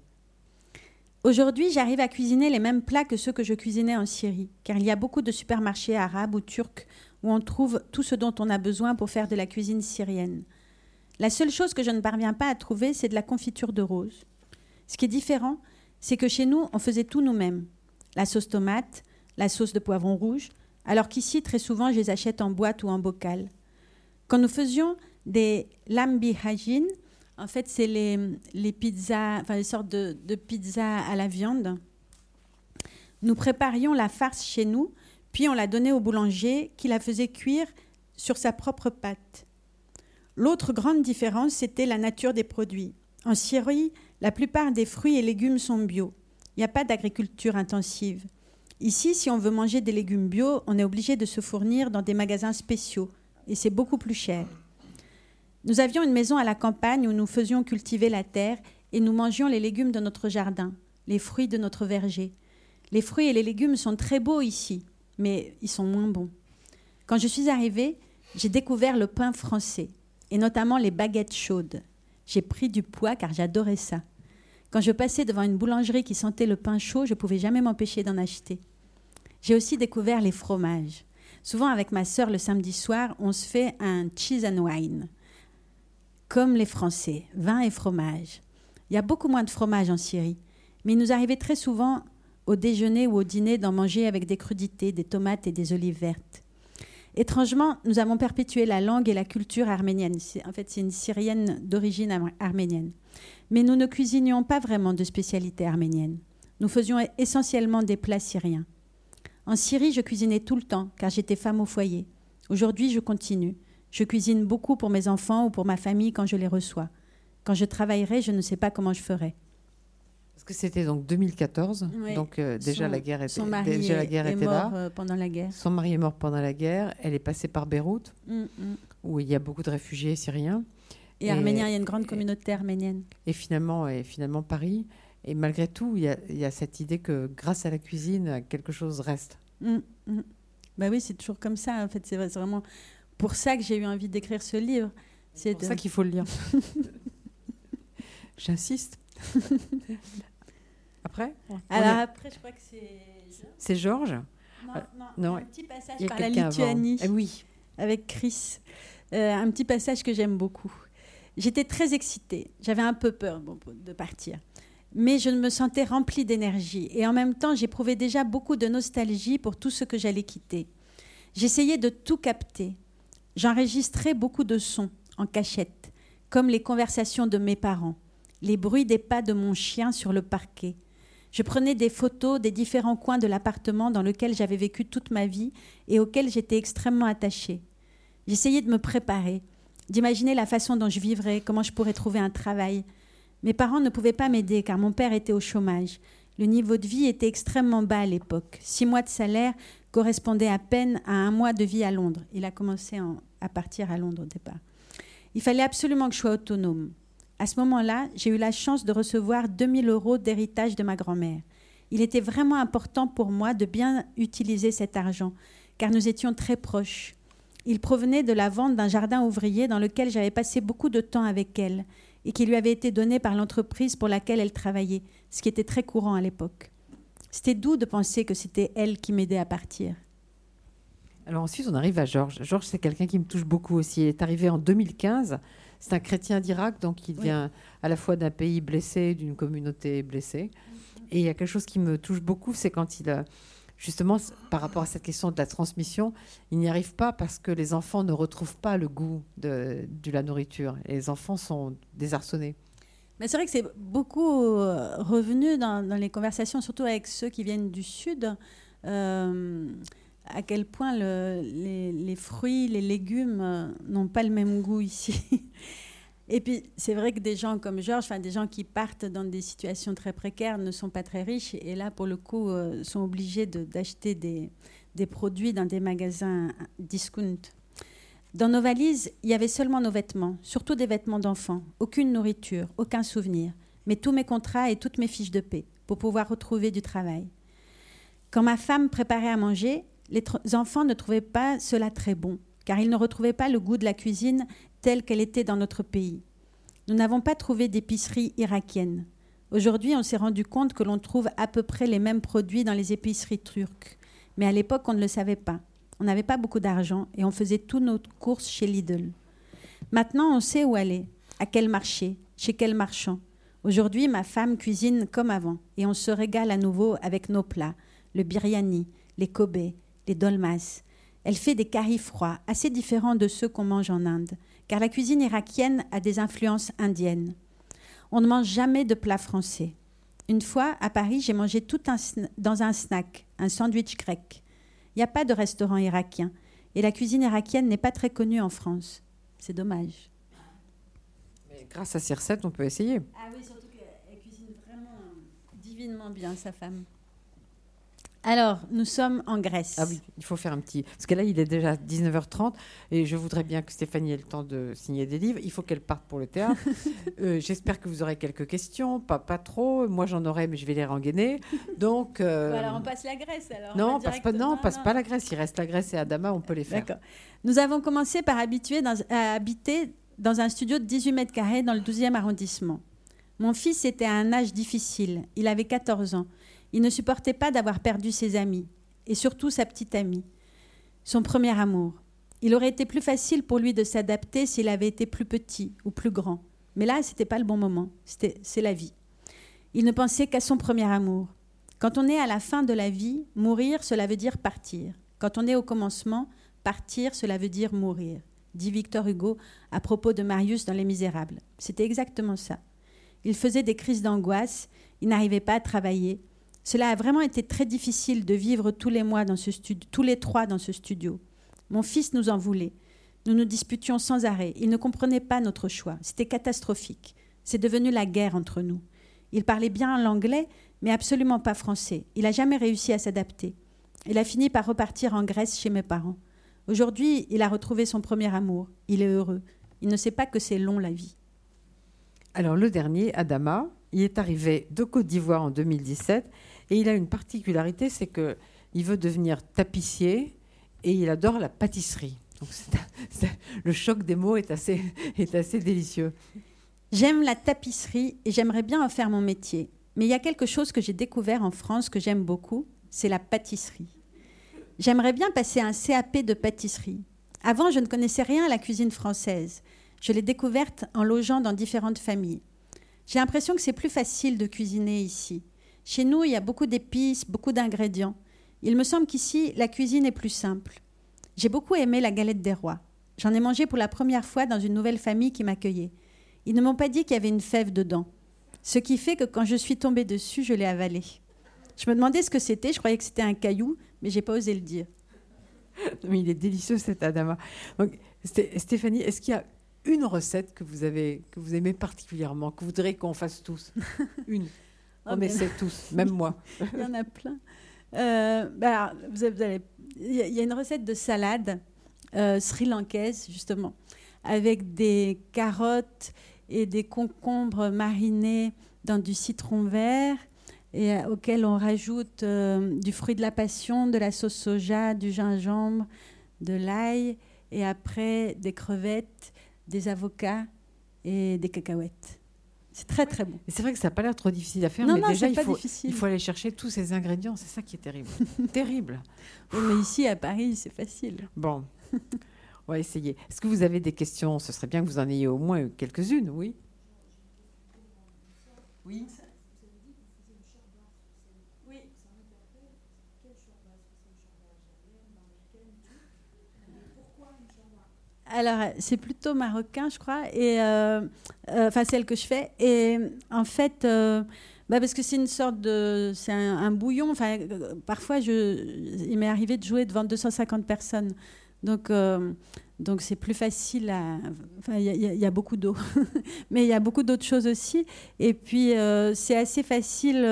S3: Aujourd'hui, j'arrive à cuisiner les mêmes plats que ceux que je cuisinais en Syrie, car il y a beaucoup de supermarchés arabes ou turcs où on trouve tout ce dont on a besoin pour faire de la cuisine syrienne. La seule chose que je ne parviens pas à trouver, c'est de la confiture de rose. Ce qui est différent, c'est que chez nous, on faisait tout nous-mêmes. La sauce tomate, la sauce de poivron rouge, alors qu'ici, très souvent, je les achète en boîte ou en bocal. Quand nous faisions des lambi hajin, en fait, c'est les, pizzas, enfin les sortes de, de pizzas à la viande. Nous préparions la farce chez nous, puis on la donnait au boulanger qui la faisait cuire sur sa propre pâte. L'autre grande différence, c'était la nature des produits. En Syrie, la plupart des fruits et légumes sont bio. Il n'y a pas d'agriculture intensive. Ici, si on veut manger des légumes bio, on est obligé de se fournir dans des magasins spéciaux, et c'est beaucoup plus cher. Nous avions une maison à la campagne où nous faisions cultiver la terre et nous mangions les légumes de notre jardin, les fruits de notre verger. Les fruits et les légumes sont très beaux ici, mais ils sont moins bons. Quand je suis arrivée, j'ai découvert le pain français, et notamment les baguettes chaudes. J'ai pris du poids car j'adorais ça. Quand je passais devant une boulangerie qui sentait le pain chaud, je ne pouvais jamais m'empêcher d'en acheter. J'ai aussi découvert les fromages. Souvent avec ma sœur le samedi soir, on se fait un cheese and wine comme les Français, vin et fromage. Il y a beaucoup moins de fromage en Syrie, mais il nous arrivait très souvent au déjeuner ou au dîner d'en manger avec des crudités, des tomates et des olives vertes. Étrangement, nous avons perpétué la langue et la culture arménienne. En fait, c'est une Syrienne d'origine arménienne. Mais nous ne cuisinions pas vraiment de spécialité arménienne. Nous faisions essentiellement des plats syriens. En Syrie, je cuisinais tout le temps, car j'étais femme au foyer. Aujourd'hui, je continue. Je cuisine beaucoup pour mes enfants ou pour ma famille quand je les reçois. Quand je travaillerai, je ne sais pas comment je ferai.
S2: Parce que c'était donc 2014, donc euh, déjà la guerre était, son déjà la guerre était
S3: mort,
S2: là.
S3: Euh, pendant la guerre.
S2: Son mari est mort pendant la guerre. Elle est passée par Beyrouth, mm, mm. où il y a beaucoup de réfugiés syriens.
S3: Et, arméniens, il y a une grande communauté arménienne.
S2: Et finalement, et finalement Paris. Et malgré tout, il y, a, il y a cette idée que grâce à la cuisine, quelque chose reste.
S3: Mm, bah oui, c'est toujours comme ça. En fait, c'est vraiment pour ça que j'ai eu envie d'écrire ce livre.
S2: C'est pour ça qu'il faut le lire. J'insiste. après
S3: Alors après, je crois que c'est...
S2: C'est Georges?
S3: Non, non, un petit passage par la Lituanie.
S2: Eh oui.
S3: Avec Chris. Euh, un petit passage que j'aime beaucoup. J'étais très excitée. J'avais un peu peur de partir. Mais je me sentais remplie d'énergie. Et en même temps, j'éprouvais déjà beaucoup de nostalgie pour tout ce que j'allais quitter. J'essayais de tout capter. J'enregistrais beaucoup de sons en cachette, comme les conversations de mes parents, les bruits des pas de mon chien sur le parquet. Je prenais des photos des différents coins de l'appartement dans lequel j'avais vécu toute ma vie et auquel j'étais extrêmement attachée. J'essayais de me préparer, d'imaginer la façon dont je vivrais, comment je pourrais trouver un travail. Mes parents ne pouvaient pas m'aider car mon père était au chômage. Le niveau de vie était extrêmement bas à l'époque. Six mois de salaire correspondait à peine à un mois de vie à Londres. Il a commencé en, à partir à Londres au départ. Il fallait absolument que je sois autonome. À ce moment-là, j'ai eu la chance de recevoir 2000 euros d'héritage de ma grand-mère. Il était vraiment important pour moi de bien utiliser cet argent, car nous étions très proches. Il provenait de la vente d'un jardin ouvrier dans lequel j'avais passé beaucoup de temps avec elle, et qui lui avait été donné par l'entreprise pour laquelle elle travaillait, ce qui était très courant à l'époque. C'était doux de penser que c'était elle qui m'aidait à partir.
S2: Alors ensuite, on arrive à Georges. Georges, c'est quelqu'un qui me touche beaucoup aussi. Il est arrivé en 2015. C'est un chrétien d'Irak, donc il vient à la fois d'un pays blessé, d'une communauté blessée. Et il y a quelque chose qui me touche beaucoup, c'est quand il, justement, par rapport à cette question de la transmission, il n'y arrive pas parce que les enfants ne retrouvent pas le goût de, la nourriture. Et les enfants sont désarçonnés.
S3: Mais c'est vrai que c'est beaucoup euh, revenu dans, les conversations, surtout avec ceux qui viennent du Sud. Euh, à quel point les, fruits, les légumes euh, n'ont pas le même goût ici. Et puis, c'est vrai que des gens comme Georges, enfin, des gens qui partent dans des situations très précaires ne sont pas très riches et là, pour le coup, euh, sont obligés d'acheter des, des, produits dans des magasins discount. Dans nos valises, il y avait seulement nos vêtements, surtout des vêtements d'enfants, aucune nourriture, aucun souvenir, mais tous mes contrats et toutes mes fiches de paix pour pouvoir retrouver du travail. Quand ma femme préparait à manger, les enfants ne trouvaient pas cela très bon, car ils ne retrouvaient pas le goût de la cuisine telle qu'elle était dans notre pays. Nous n'avons pas trouvé d'épicerie irakienne. Aujourd'hui, on s'est rendu compte que l'on trouve à peu près les mêmes produits dans les épiceries turques. Mais à l'époque, on ne le savait pas. On n'avait pas beaucoup d'argent et on faisait toutes nos courses chez Lidl. Maintenant, on sait où aller, à quel marché, chez quel marchand. Aujourd'hui, ma femme cuisine comme avant et on se régale à nouveau avec nos plats, le biryani, les kobe, les dolmas. Elle fait des caries froids, assez différents de ceux qu'on mange en Inde, car la cuisine irakienne a des influences indiennes. On ne mange jamais de plat français. Une fois, à Paris, j'ai mangé tout dans un snack, un sandwich grec. Il n'y a pas de restaurant irakien, et la cuisine irakienne n'est pas très connue en France. C'est dommage.
S2: Mais grâce à ces recettes, on peut essayer.
S3: Ah oui, surtout qu'elle cuisine vraiment divinement bien, sa femme. Alors, nous sommes en Grèce.
S2: Ah oui, il faut faire un petit. Parce que là, il est déjà 19h30 et je voudrais bien que Stéphanie ait le temps de signer des livres. Il faut qu'elle parte pour le théâtre. Euh, j'espère que vous aurez quelques questions, pas, pas trop. Moi, j'en aurai, mais je vais les rengainer. Donc.
S3: Euh, alors, on passe la Grèce alors
S2: Non, passe pas, non, passe pas la Grèce. Il reste la Grèce et Adama, on peut les faire. D'accord.
S3: Nous avons commencé par habituer à habiter dans un studio de 18 mètres carrés dans le 12e arrondissement. Mon fils était à un âge difficile. Il avait 14 ans. Il ne supportait pas d'avoir perdu ses amis, et surtout sa petite amie, son premier amour. Il aurait été plus facile pour lui de s'adapter s'il avait été plus petit ou plus grand. Mais là, ce n'était pas le bon moment. C'est la vie. Il ne pensait qu'à son premier amour. Quand on est à la fin de la vie, mourir, cela veut dire partir. Quand on est au commencement, partir, cela veut dire mourir, dit Victor Hugo à propos de Marius dans Les Misérables. C'était exactement ça. Il faisait des crises d'angoisse, il n'arrivait pas à travailler, cela a vraiment été très difficile de vivre tous les mois dans ce studio, tous les trois dans ce studio. Mon fils nous en voulait. Nous nous disputions sans arrêt. Il ne comprenait pas notre choix. C'était catastrophique. C'est devenu la guerre entre nous. Il parlait bien l'anglais, mais absolument pas français. Il n'a jamais réussi à s'adapter. Il a fini par repartir en Grèce chez mes parents. Aujourd'hui, il a retrouvé son premier amour. Il est heureux. Il ne sait pas que c'est long la vie.
S2: Alors le dernier, Adama, il est arrivé de Côte d'Ivoire en 2017 et il a une particularité, c'est que il veut devenir tapissier et il adore la pâtisserie. Donc le choc des mots est assez, est assez délicieux.
S3: J'aime la tapisserie et j'aimerais bien en faire mon métier. Mais il y a quelque chose que j'ai découvert en France que j'aime beaucoup, c'est la pâtisserie. J'aimerais bien passer un CAP de pâtisserie. Avant, je ne connaissais rien à la cuisine française. Je l'ai découverte en logeant dans différentes familles. J'ai l'impression que c'est plus facile de cuisiner ici. Chez nous, il y a beaucoup d'épices, beaucoup d'ingrédients. Il me semble qu'ici, la cuisine est plus simple. J'ai beaucoup aimé la galette des rois. J'en ai mangé pour la première fois dans une nouvelle famille qui m'accueillait. Ils ne m'ont pas dit qu'il y avait une fève dedans. Ce qui fait que quand je suis tombée dessus, je l'ai avalée. Je me demandais ce que c'était, je croyais que c'était un caillou, mais j'ai pas osé le dire.
S2: Mais il est délicieux cet Adama. Donc, Stéphanie, est-ce qu'il y a une recette que vous avez, que vous aimez particulièrement, que vous voudrez qu'on fasse tous? Une. On oh, essaie tous, même moi.
S3: Il y en a plein. Euh, bah, vous avez, il y a une recette de salade euh, sri-lankaise, justement, avec des carottes et des concombres marinés dans du citron vert et euh, auquel on rajoute du fruit de la passion, de la sauce soja, du gingembre, de l'ail et après des crevettes des avocats et des cacahuètes. C'est très très bon.
S2: Et c'est vrai que ça n'a pas l'air trop difficile à faire,
S3: Non,
S2: mais
S3: non,
S2: déjà il
S3: pas
S2: faut,
S3: difficile.
S2: il faut aller chercher tous ces ingrédients, c'est ça qui est terrible. terrible.
S3: Oui, mais ici à Paris, c'est facile.
S2: Bon, on va essayer. Est-ce que vous avez des questions? Ce serait bien que vous en ayez au moins quelques-unes, oui? Oui.
S3: Alors, c'est plutôt marocain, je crois, et euh, euh, enfin celle que je fais. Et en fait, euh, bah, parce que c'est une sorte de, c'est un, bouillon. Enfin, parfois, je, il m'est arrivé de jouer devant 250 personnes, donc euh, donc c'est plus facile. Enfin, il y, a- beaucoup d'eau, mais il y a beaucoup d'autres choses aussi. Et puis, euh, c'est assez facile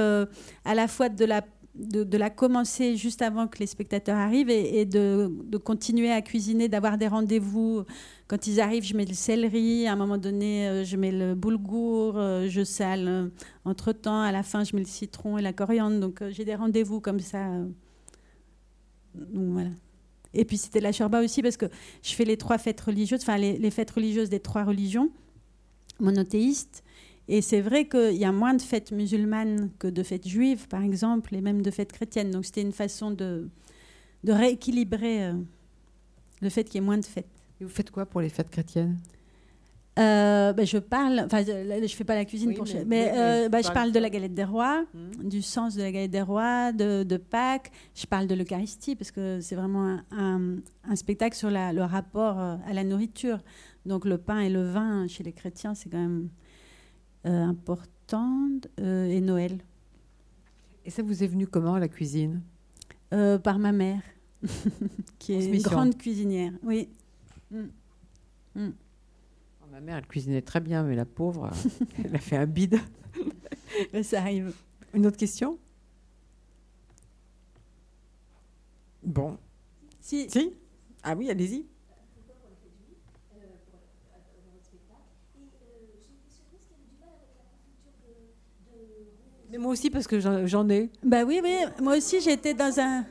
S3: à la fois de la de, la commencer juste avant que les spectateurs arrivent et, de, continuer à cuisiner, d'avoir des rendez-vous. Quand ils arrivent, je mets le céleri, à un moment donné, euh, je mets le boulgour, euh, je sale euh, entre-temps, à la fin, je mets le citron et la coriandre. Donc j'ai des rendez-vous comme ça. Et puis c'était la sherba aussi parce que je fais les trois fêtes religieuses, enfin les fêtes religieuses des trois religions monothéistes. Et c'est vrai qu'il y a moins de fêtes musulmanes que de fêtes juives, par exemple, et même de fêtes chrétiennes. Donc c'était une façon de, de rééquilibrer euh, le fait qu'il y ait moins de fêtes.
S2: Et vous faites quoi pour les fêtes chrétiennes?
S3: Euh, ben, je parle, enfin, je ne fais pas la cuisine
S2: Oui,
S3: pour.
S2: mais-
S3: mais euh, ben, je parle
S2: de
S3: la galette des rois, du sens de la galette des rois, de, de Pâques. Je parle de l'Eucharistie parce que c'est vraiment un, un- un spectacle sur la- le rapport à la nourriture. Donc le pain et le vin chez les chrétiens, c'est quand même euh, important. Euh, et Noël,
S2: Et ça vous est venu comment, la cuisine?
S3: Euh, par ma mère, qui est une grande cuisinière. Oui. Mm. Mm.
S2: Oh, Ma mère, elle cuisinait très bien, mais la pauvre, elle a fait un bide.
S3: Ouais, Ça arrive.
S2: Une autre question? Bon.
S3: Si,
S2: Si? Ah oui, allez-y. Moi aussi, parce que j'en ai.
S3: Bah oui, oui. Moi aussi, j'étais dans un.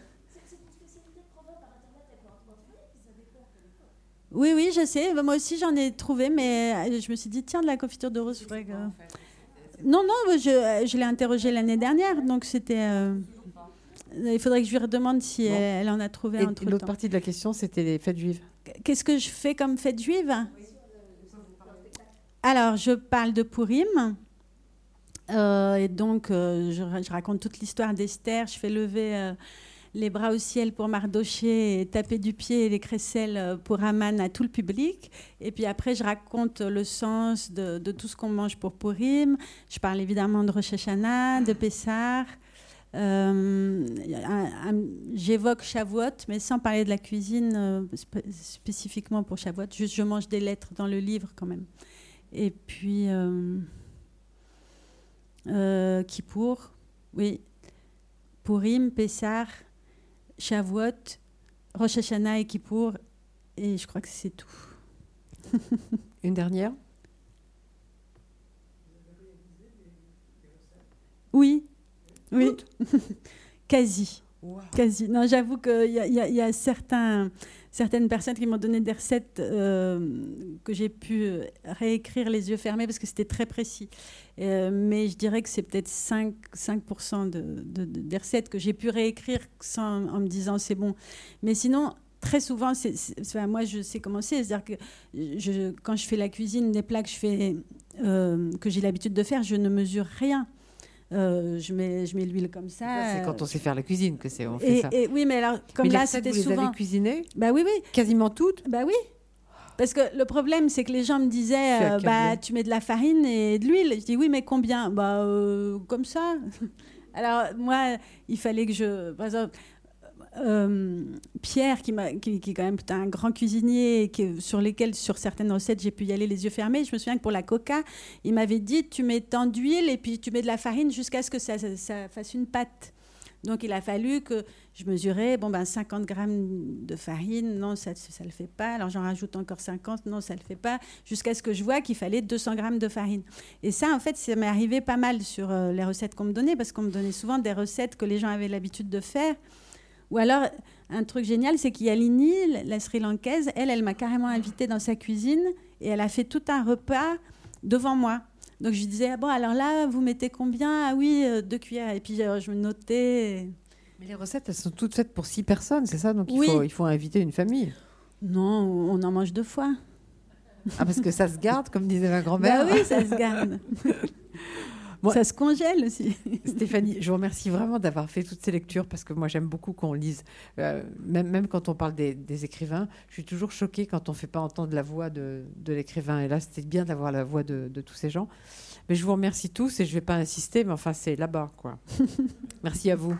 S3: Oui, oui, je sais. Bah, Moi aussi, j'en ai trouvé, mais euh, je me suis dit, tiens, de la confiture de rose, faudrait que- Non, non, je, je l'ai interrogée l'année dernière, donc c'était. euh, Il faudrait que je lui redemande si
S2: Bon.
S3: elle, elle en a trouvé
S2: Et
S3: entre
S2: l'autre partie de la question, c'était les fêtes juives.
S3: Qu'est-ce que je fais comme fête juive Alors, je parle de Purim. Euh, et donc, euh, je, ra- je raconte toute l'histoire d'Esther. Je fais lever euh, les bras au ciel pour Mardoché et taper du pied les crécelles pour Aman à tout le public. Et puis après, je raconte le sens de, tout ce qu'on mange pour Purim. Je parle évidemment de Rosh Hashanah, de un- J'évoque Shavuot, mais sans parler de la cuisine spé- spécifiquement pour Shavuot. Juste, je mange des lettres dans le livre quand même. Et puis, euh, Kippour, oui. Purim, Pessah, Shavuot, Rosh Hashanah et Kippour. Et je crois que c'est tout.
S2: Une dernière?
S3: Oui, oui, quasi. Quasi. Non, j'avoue qu'il y a certains, certaines personnes qui m'ont donné des recettes euh, que j'ai pu euh, réécrire les yeux fermés parce que c'était très précis. Euh, mais je dirais que c'est peut-être 5, 5% de, de- de- des recettes que j'ai pu réécrire sans, en me disant c'est bon. Mais sinon, très souvent, moi je sais comment c'est. C'est-à-dire que quand je fais la cuisine, des plats que, que j'ai l'habitude de faire, je ne mesure rien. Euh, je mets, je mets l'huile comme ça.
S2: Ça, C'est quand on sait faire la cuisine que c'est on fait
S3: Et,
S2: ça.
S3: et oui, mais alors, comme
S2: Mais
S3: là, c'était
S2: vous les
S3: souvent.
S2: avez cuisinées
S3: Bah oui, oui,
S2: Quasiment toutes
S3: bah oui. Parce que le problème, c'est que les gens me disaient, euh, bah, tu mets de la farine et de l'huile. Je dis, oui, mais combien? Bah, euh, comme ça. Alors, moi, il fallait que je. Par exemple, euh, Pierre, qui, qui, est quand même un grand cuisinier, sur lesquels, sur certaines recettes, j'ai pu y aller les yeux fermés. Je me souviens que pour la coca, il m'avait dit, tu mets tant d'huile et puis tu mets de la farine jusqu'à ce que ça, ça- ça fasse une pâte. Donc, il a fallu que je mesurais, bon, ben, 50 grammes de farine, non, ça ne le fait pas. Alors, j'en rajoute encore 50, non, ça ne le fait pas. Jusqu'à ce que je vois qu'il fallait 200 grammes de farine. Et ça, en fait, ça m'est arrivé pas mal sur euh, les recettes qu'on me donnait, parce qu'on me donnait souvent des recettes que les gens avaient l'habitude de faire. Ou alors, un truc génial, c'est qu'il y a Lini, la Sri Lankaise, elle, elle m'a carrément invitée dans sa cuisine et elle a fait tout un repas devant moi. Donc je lui disais, ah bon, alors là, vous mettez combien? Ah oui, euh, deux cuillères. Et puis euh, je me notais.
S2: Mais les recettes, elles sont toutes faites pour six personnes, c'est ça? Donc il,
S3: Oui.
S2: faut, il faut inviter une famille.
S3: Non, on en mange deux fois.
S2: Ah, parce que ça se garde, comme disait ma grand-mère.
S3: Bah oui, ça se garde.
S2: Moi-
S3: Ça se congèle aussi.
S2: Stéphanie, je vous remercie vraiment d'avoir fait toutes ces lectures parce que moi j'aime beaucoup qu'on lise. Euh, même, même quand on parle des, des écrivains, je suis toujours choquée quand on ne fait pas entendre la voix de, de l'écrivain. Et là, c'était bien d'avoir la voix de, de tous ces gens. Mais je vous remercie tous et je ne vais pas insister, mais enfin, c'est là-bas, quoi. Merci à vous.